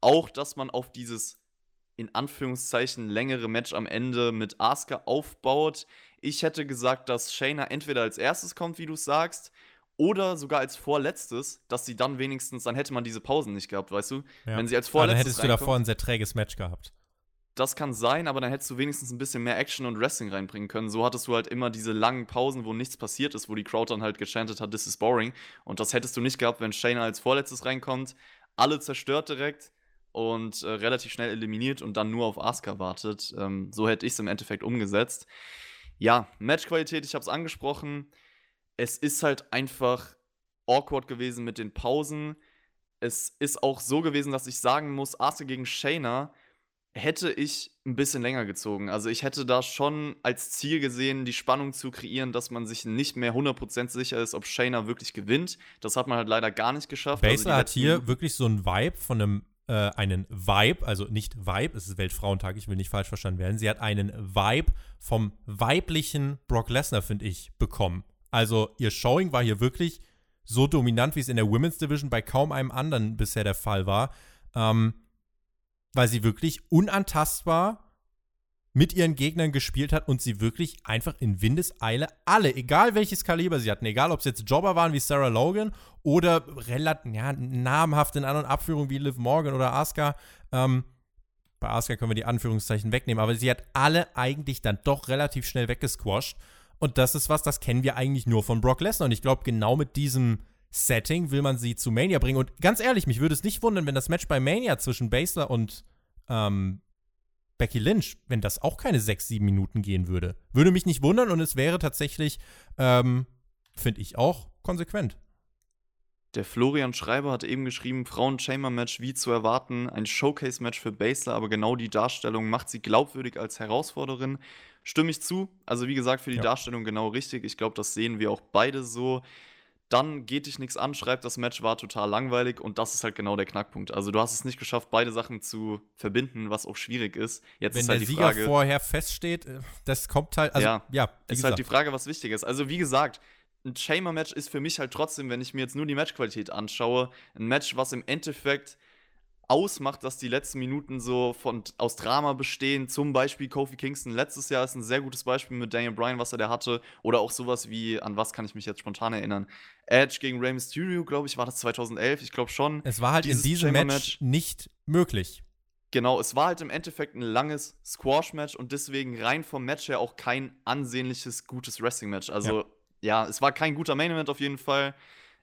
Auch, dass man auf dieses in Anführungszeichen längere Match am Ende mit Asuka aufbaut. Ich hätte gesagt, dass Shayna entweder als erstes kommt, wie du sagst, oder sogar als vorletztes, dass sie dann wenigstens, dann hätte man diese Pausen nicht gehabt, weißt du? Ja. Wenn sie als vorletztes. dann hättest du davor ein sehr träges Match gehabt. Das kann sein, aber dann hättest du wenigstens ein bisschen mehr Action und Wrestling reinbringen können. So hattest du halt immer diese langen Pausen, wo nichts passiert ist, wo die Crowd dann halt gechantet hat, this is boring. Und das hättest du nicht gehabt, wenn Shayna als vorletztes reinkommt, alle zerstört direkt und äh, relativ schnell eliminiert und dann nur auf Asuka wartet. Ähm, so hätte ich es im Endeffekt umgesetzt. Ja, Matchqualität, ich habe es angesprochen es ist halt einfach awkward gewesen mit den Pausen. Es ist auch so gewesen, dass ich sagen muss, Asuka gegen Shayna hätte ich ein bisschen länger gezogen. Also ich hätte da schon als Ziel gesehen, die Spannung zu kreieren, dass man sich nicht mehr 100% sicher ist, ob Shayna wirklich gewinnt. Das hat man halt leider gar nicht geschafft. Basler also hat hier wirklich so ein Vibe von einem äh, einen Vibe, also nicht Vibe, es ist Weltfrauentag, ich will nicht falsch verstanden werden. Sie hat einen Vibe vom weiblichen Brock Lesnar, finde ich, bekommen. Also ihr Showing war hier wirklich so dominant, wie es in der Women's Division bei kaum einem anderen bisher der Fall war. Ähm, weil sie wirklich unantastbar mit ihren Gegnern gespielt hat und sie wirklich einfach in Windeseile alle, egal welches Kaliber sie hatten, egal ob es jetzt Jobber waren wie Sarah Logan oder relativ ja, namhaft in anderen Abführungen wie Liv Morgan oder Asuka, ähm, bei Asuka können wir die Anführungszeichen wegnehmen, aber sie hat alle eigentlich dann doch relativ schnell weggesquasht. Und das ist was, das kennen wir eigentlich nur von Brock Lesnar. Und ich glaube, genau mit diesem Setting will man sie zu Mania bringen. Und ganz ehrlich, mich würde es nicht wundern, wenn das Match bei Mania zwischen Basler und ähm, Becky Lynch, wenn das auch keine sechs, sieben Minuten gehen würde. Würde mich nicht wundern und es wäre tatsächlich, ähm, finde ich auch, konsequent. Der Florian Schreiber hat eben geschrieben, Frauen-Chamber-Match wie zu erwarten, ein Showcase-Match für Basler, aber genau die Darstellung macht sie glaubwürdig als Herausforderin. Stimme ich zu. Also wie gesagt, für die ja. Darstellung genau richtig. Ich glaube, das sehen wir auch beide so. Dann geht dich nichts an, schreibt, das Match war total langweilig und das ist halt genau der Knackpunkt. Also du hast es nicht geschafft, beide Sachen zu verbinden, was auch schwierig ist. Jetzt Wenn ist halt der die Sieger Frage, vorher feststeht, äh, das kommt halt, also ja, ja ist gesagt. halt die Frage, was wichtig ist. Also wie gesagt, ein Chamber-Match ist für mich halt trotzdem, wenn ich mir jetzt nur die Matchqualität anschaue, ein Match, was im Endeffekt ausmacht, dass die letzten Minuten so von, aus Drama bestehen. Zum Beispiel Kofi Kingston letztes Jahr ist ein sehr gutes Beispiel mit Daniel Bryan, was er da hatte. Oder auch sowas wie, an was kann ich mich jetzt spontan erinnern? Edge gegen Rey Mysterio, glaube ich, war das 2011. Ich glaube schon. Es war halt in diesem Match nicht möglich. Genau, es war halt im Endeffekt ein langes Squash-Match und deswegen rein vom Match her auch kein ansehnliches, gutes Wrestling-Match. Also, ja ja, es war kein guter Main Event auf jeden Fall.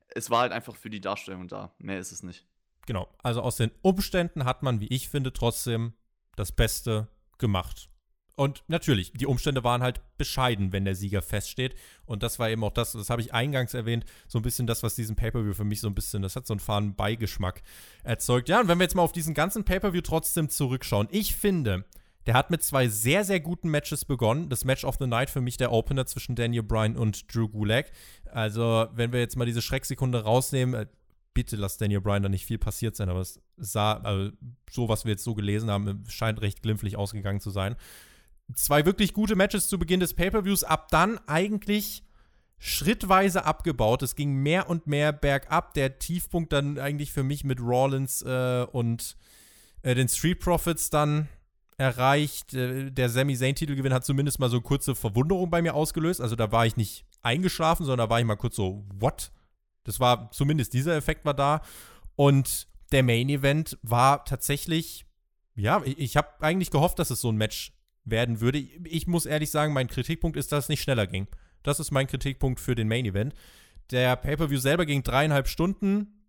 Es war halt einfach für die Darstellung da. Mehr ist es nicht. Genau. Also aus den Umständen hat man, wie ich finde, trotzdem das Beste gemacht. Und natürlich, die Umstände waren halt bescheiden, wenn der Sieger feststeht. Und das war eben auch das, das habe ich eingangs erwähnt, so ein bisschen das, was diesen Pay-Per-View für mich so ein bisschen, das hat so einen fahren Beigeschmack erzeugt. Ja, und wenn wir jetzt mal auf diesen ganzen Pay-Per-View trotzdem zurückschauen, ich finde, der hat mit zwei sehr, sehr guten Matches begonnen. Das Match of the Night für mich der Opener zwischen Daniel Bryan und Drew Gulak. Also, wenn wir jetzt mal diese Schrecksekunde rausnehmen, äh, bitte lass Daniel Bryan da nicht viel passiert sein, aber es sah, also so was wir jetzt so gelesen haben, scheint recht glimpflich ausgegangen zu sein. Zwei wirklich gute Matches zu Beginn des Pay-Per-Views, ab dann eigentlich schrittweise abgebaut. Es ging mehr und mehr bergab. Der Tiefpunkt dann eigentlich für mich mit Rollins äh, und äh, den Street Profits dann erreicht. Äh, der Sami Zayn-Titelgewinn hat zumindest mal so kurze Verwunderung bei mir ausgelöst. Also da war ich nicht eingeschlafen, sondern da war ich mal kurz so, what? Das war, zumindest dieser Effekt war da. Und der Main Event war tatsächlich, ja, ich, habe eigentlich gehofft, dass es so ein Match werden würde. Ich, ich muss ehrlich sagen, mein Kritikpunkt ist, dass es nicht schneller ging. Das ist mein Kritikpunkt für den Main Event. Der Pay-Per-View selber ging dreieinhalb Stunden.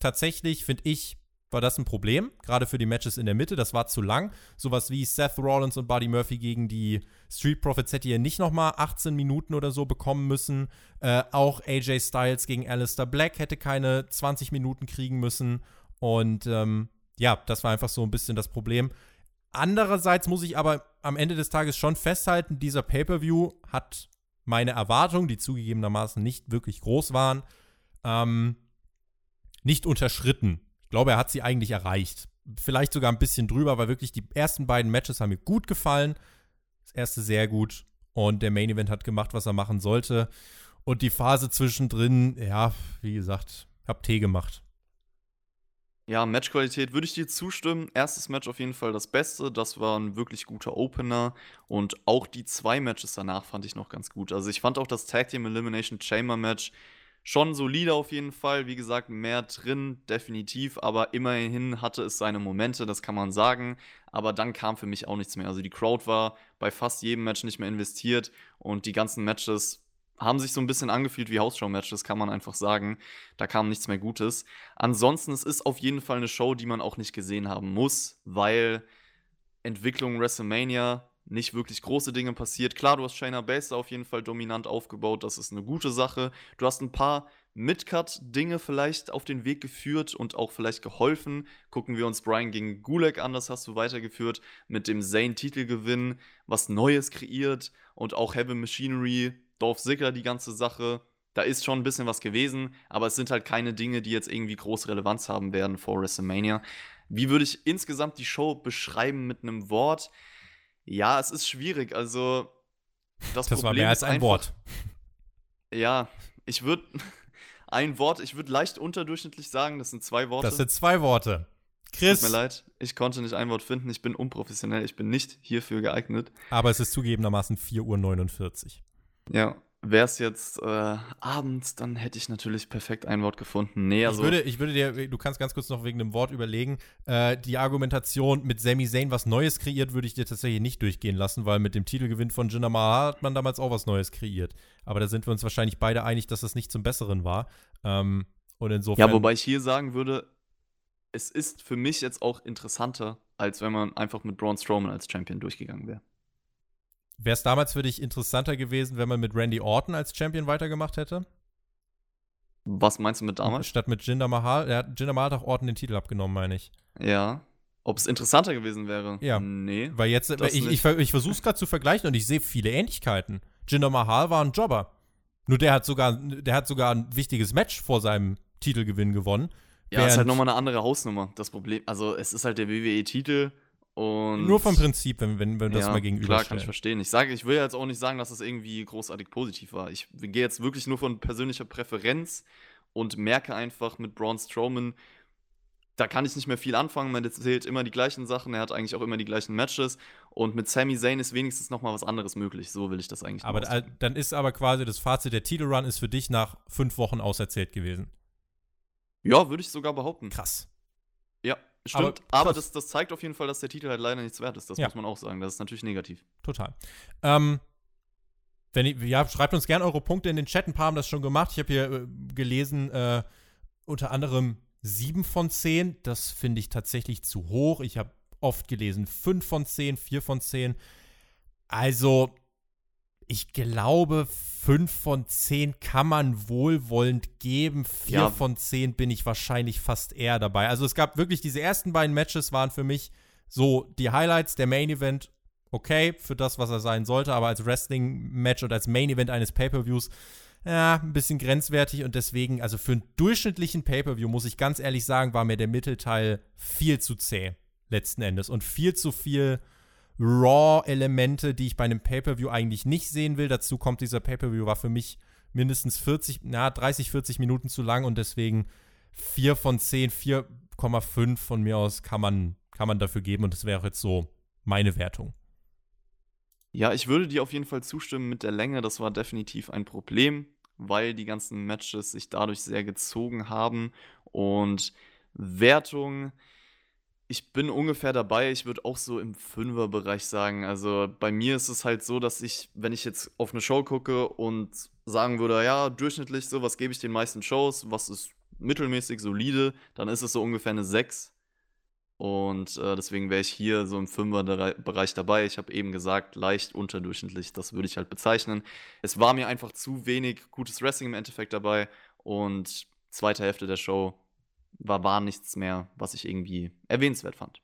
Tatsächlich finde ich, war das ein Problem, gerade für die Matches in der Mitte. Das war zu lang. Sowas wie Seth Rollins und Buddy Murphy gegen die Street Profits hätte ihr nicht nochmal 18 Minuten oder so bekommen müssen. Äh, auch AJ Styles gegen Alistair Black hätte keine 20 Minuten kriegen müssen. Und ähm, ja, das war einfach so ein bisschen das Problem. Andererseits muss ich aber am Ende des Tages schon festhalten, dieser Pay-per-View hat meine Erwartungen, die zugegebenermaßen nicht wirklich groß waren, ähm, nicht unterschritten glaube, er hat sie eigentlich erreicht. Vielleicht sogar ein bisschen drüber, weil wirklich die ersten beiden Matches haben mir gut gefallen. Das erste sehr gut. Und der Main Event hat gemacht, was er machen sollte. Und die Phase zwischendrin, ja, wie gesagt, hab Tee gemacht. Ja, Matchqualität würde ich dir zustimmen. Erstes Match auf jeden Fall das Beste. Das war ein wirklich guter Opener. Und auch die zwei Matches danach fand ich noch ganz gut. Also ich fand auch das Tag Team Elimination Chamber Match schon solide auf jeden Fall. Wie gesagt, mehr drin, definitiv. Aber immerhin hatte es seine Momente, das kann man sagen. Aber dann kam für mich auch nichts mehr. Also die Crowd war bei fast jedem Match nicht mehr investiert. Und die ganzen Matches haben sich so ein bisschen angefühlt wie Hausshow-Matches, kann man einfach sagen. Da kam nichts mehr Gutes. Ansonsten, es ist auf jeden Fall eine Show, die man auch nicht gesehen haben muss, weil Entwicklung WrestleMania nicht wirklich große Dinge passiert. Klar, du hast Shayna Baszler auf jeden Fall dominant aufgebaut, das ist eine gute Sache. Du hast ein paar Midcut-Dinge vielleicht auf den Weg geführt und auch vielleicht geholfen. Gucken wir uns Brian gegen Gulag an, das hast du weitergeführt mit dem Zane-Titelgewinn, was Neues kreiert und auch Heavy Machinery, Dolph Ziggler, die ganze Sache. Da ist schon ein bisschen was gewesen, aber es sind halt keine Dinge, die jetzt irgendwie große Relevanz haben werden vor WrestleMania. Wie würde ich insgesamt die Show beschreiben mit einem Wort? Ja, es ist schwierig. Also, das, das Problem war mehr als ein einfach, Wort. Ja, ich würde ein Wort, ich würde leicht unterdurchschnittlich sagen, das sind zwei Worte. Das sind zwei Worte. Chris. Tut mir leid, ich konnte nicht ein Wort finden. Ich bin unprofessionell. Ich bin nicht hierfür geeignet. Aber es ist zugegebenermaßen 4.49 Uhr. Ja, wäre es jetzt äh, abends, dann hätte ich natürlich perfekt ein Wort gefunden. Nee, also. Ich würde, ich würde dir, du kannst ganz kurz noch wegen dem Wort überlegen. Äh, die Argumentation mit Sami Zayn was Neues kreiert, würde ich dir tatsächlich nicht durchgehen lassen, weil mit dem Titelgewinn von Jinder Mahal hat man damals auch was Neues kreiert. Aber da sind wir uns wahrscheinlich beide einig, dass das nicht zum Besseren war. Ähm, und insofern. Ja, wobei ich hier sagen würde, es ist für mich jetzt auch interessanter, als wenn man einfach mit Braun Strowman als Champion durchgegangen wäre. Wäre es damals für dich interessanter gewesen, wenn man mit Randy Orton als Champion weitergemacht hätte? Was meinst du mit damals? Statt mit Jinder Mahal. Er hat Jinder Mahal hat auch Orton den Titel abgenommen, meine ich. Ja. Ob es interessanter gewesen wäre? Ja. Nee. Weil jetzt, ich, ich, ich versuche es gerade zu vergleichen und ich sehe viele Ähnlichkeiten. Jinder Mahal war ein Jobber. Nur der hat sogar, der hat sogar ein wichtiges Match vor seinem Titelgewinn gewonnen. Ja, ist halt nochmal eine andere Hausnummer. Das Problem, also es ist halt der WWE-Titel und. Nur vom Prinzip, wenn, wenn, wenn das ja, mal gegenüberstellen. Klar, kann ich verstehen. Ich sage, ich will jetzt auch nicht sagen, dass es das irgendwie großartig positiv war. Ich gehe jetzt wirklich nur von persönlicher Präferenz und merke einfach mit Braun Strowman, da kann ich nicht mehr viel anfangen. Man erzählt immer die gleichen Sachen. Er hat eigentlich auch immer die gleichen Matches. Und mit Sami Zayn ist wenigstens noch mal was anderes möglich. So will ich das eigentlich. Aber da, dann ist aber quasi das Fazit: Der Titelrun ist für dich nach fünf Wochen auserzählt gewesen. Ja, würde ich sogar behaupten. Krass. Stimmt. Aber, aber das, das, zeigt auf jeden Fall, dass der Titel halt leider nichts wert ist. Das ja. muss man auch sagen. Das ist natürlich negativ. Total. Ähm, wenn ich, ja, schreibt uns gerne eure Punkte in den Chat. Ein paar haben das schon gemacht. Ich habe hier äh, gelesen, äh, unter anderem 7 von 10. Das finde ich tatsächlich zu hoch. Ich habe oft gelesen 5 von 10, 4 von 10. Also, ich glaube, 5 von 10 kann man wohlwollend geben. 4 ja. von 10 bin ich wahrscheinlich fast eher dabei. Also es gab wirklich, diese ersten beiden Matches waren für mich so die Highlights, der Main Event, okay, für das, was er sein sollte, aber als Wrestling-Match und als Main Event eines Pay-Per-Views, ja, ein bisschen grenzwertig und deswegen, also für einen durchschnittlichen Pay-Per-View, muss ich ganz ehrlich sagen, war mir der Mittelteil viel zu zäh, letzten Endes. Und viel zu viel Raw-Elemente, die ich bei einem Pay-Per-View eigentlich nicht sehen will. Dazu kommt, dieser Pay-Per-View war für mich mindestens 40, na, 30, 40 Minuten zu lang und deswegen 4 von 10, 4,5 von mir aus kann man, kann man dafür geben und das wäre jetzt so meine Wertung. Ja, ich würde dir auf jeden Fall zustimmen mit der Länge. Das war definitiv ein Problem, weil die ganzen Matches sich dadurch sehr gezogen haben und Wertung ich bin ungefähr dabei. Ich würde auch so im Fünfer-Bereich sagen. Also bei mir ist es halt so, dass ich, wenn ich jetzt auf eine Show gucke und sagen würde, ja, durchschnittlich so, was gebe ich den meisten Shows, was ist mittelmäßig solide, dann ist es so ungefähr eine 6. Und äh, deswegen wäre ich hier so im Fünfer-Bereich dabei. Ich habe eben gesagt, leicht unterdurchschnittlich, das würde ich halt bezeichnen. Es war mir einfach zu wenig gutes Wrestling im Endeffekt dabei. Und zweite Hälfte der Show war, war nichts mehr, was ich irgendwie erwähnenswert fand.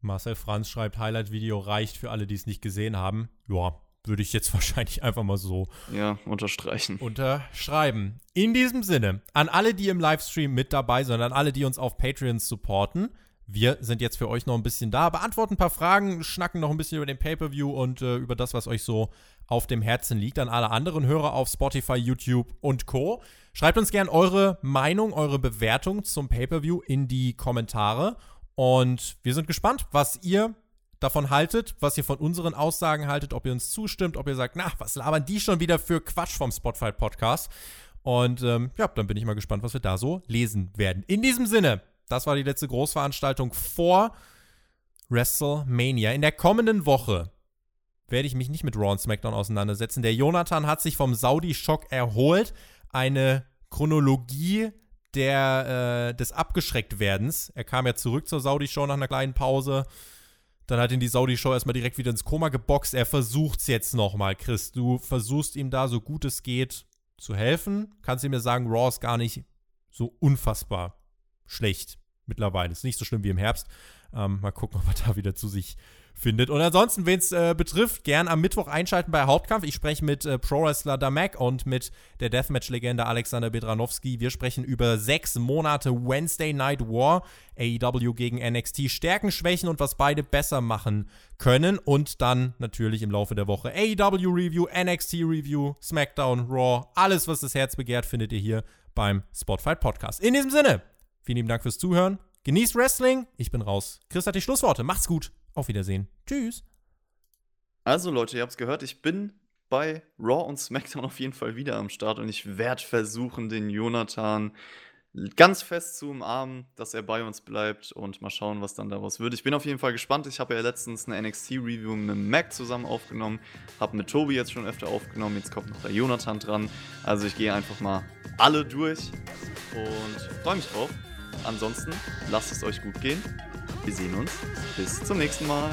Marcel Franz schreibt, Highlight-Video reicht für alle, die es nicht gesehen haben. Ja, würde ich jetzt wahrscheinlich einfach mal so ja, unterstreichen. Unterschreiben. In diesem Sinne, an alle, die im Livestream mit dabei sind, an alle, die uns auf Patreon supporten, wir sind jetzt für euch noch ein bisschen da, beantworten ein paar Fragen, schnacken noch ein bisschen über den Pay-Per-View und äh, über das, was euch so auf dem Herzen liegt. An alle anderen Hörer auf Spotify, YouTube und Co. Schreibt uns gerne eure Meinung, eure Bewertung zum Pay-Per-View in die Kommentare. Und wir sind gespannt, was ihr davon haltet, was ihr von unseren Aussagen haltet, ob ihr uns zustimmt, ob ihr sagt, na, was labern die schon wieder für Quatsch vom Spotify Podcast. Und ähm, ja, dann bin ich mal gespannt, was wir da so lesen werden. In diesem Sinne, das war die letzte Großveranstaltung vor WrestleMania. In der kommenden Woche werde ich mich nicht mit Raw und SmackDown auseinandersetzen. Der Jonathan hat sich vom Saudi-Schock erholt. Eine Chronologie der, äh, des Abgeschrecktwerdens. Er kam ja zurück zur Saudi-Show nach einer kleinen Pause. Dann hat ihn die Saudi-Show erstmal direkt wieder ins Koma geboxt. Er versucht es jetzt nochmal, Chris. Du versuchst ihm da so gut es geht zu helfen. Kannst du mir sagen, Raw ist gar nicht so unfassbar schlecht mittlerweile. Ist nicht so schlimm wie im Herbst. Ähm, mal gucken, ob er da wieder zu sich findet. Und ansonsten, wen es äh, betrifft, gern am Mittwoch einschalten bei Hauptkampf. Ich spreche mit äh, Pro-Wrestler Damek und mit der Deathmatch-Legende Alexander Bedranowski. Wir sprechen über sechs Monate Wednesday Night War, AEW gegen NXT, Stärken, Schwächen und was beide besser machen können. Und dann natürlich im Laufe der Woche AEW Review, NXT Review, SmackDown, Raw. Alles, was das Herz begehrt, findet ihr hier beim Spotfight Podcast. In diesem Sinne, vielen lieben Dank fürs Zuhören. Genießt Wrestling. Ich bin raus. Chris hat die Schlussworte. Macht's gut. Auf Wiedersehen. Tschüss. Also Leute, ihr habt's gehört, ich bin bei Raw und SmackDown auf jeden Fall wieder am Start und ich werde versuchen, den Jonathan ganz fest zu umarmen, dass er bei uns bleibt und mal schauen, was dann daraus wird. Ich bin auf jeden Fall gespannt. Ich habe ja letztens eine NXT-Review mit Mac zusammen aufgenommen, habe mit Tobi jetzt schon öfter aufgenommen, jetzt kommt noch der Jonathan dran. Also ich gehe einfach mal alle durch und freue mich drauf. Ansonsten lasst es euch gut gehen. Wir sehen uns. Bis zum nächsten Mal.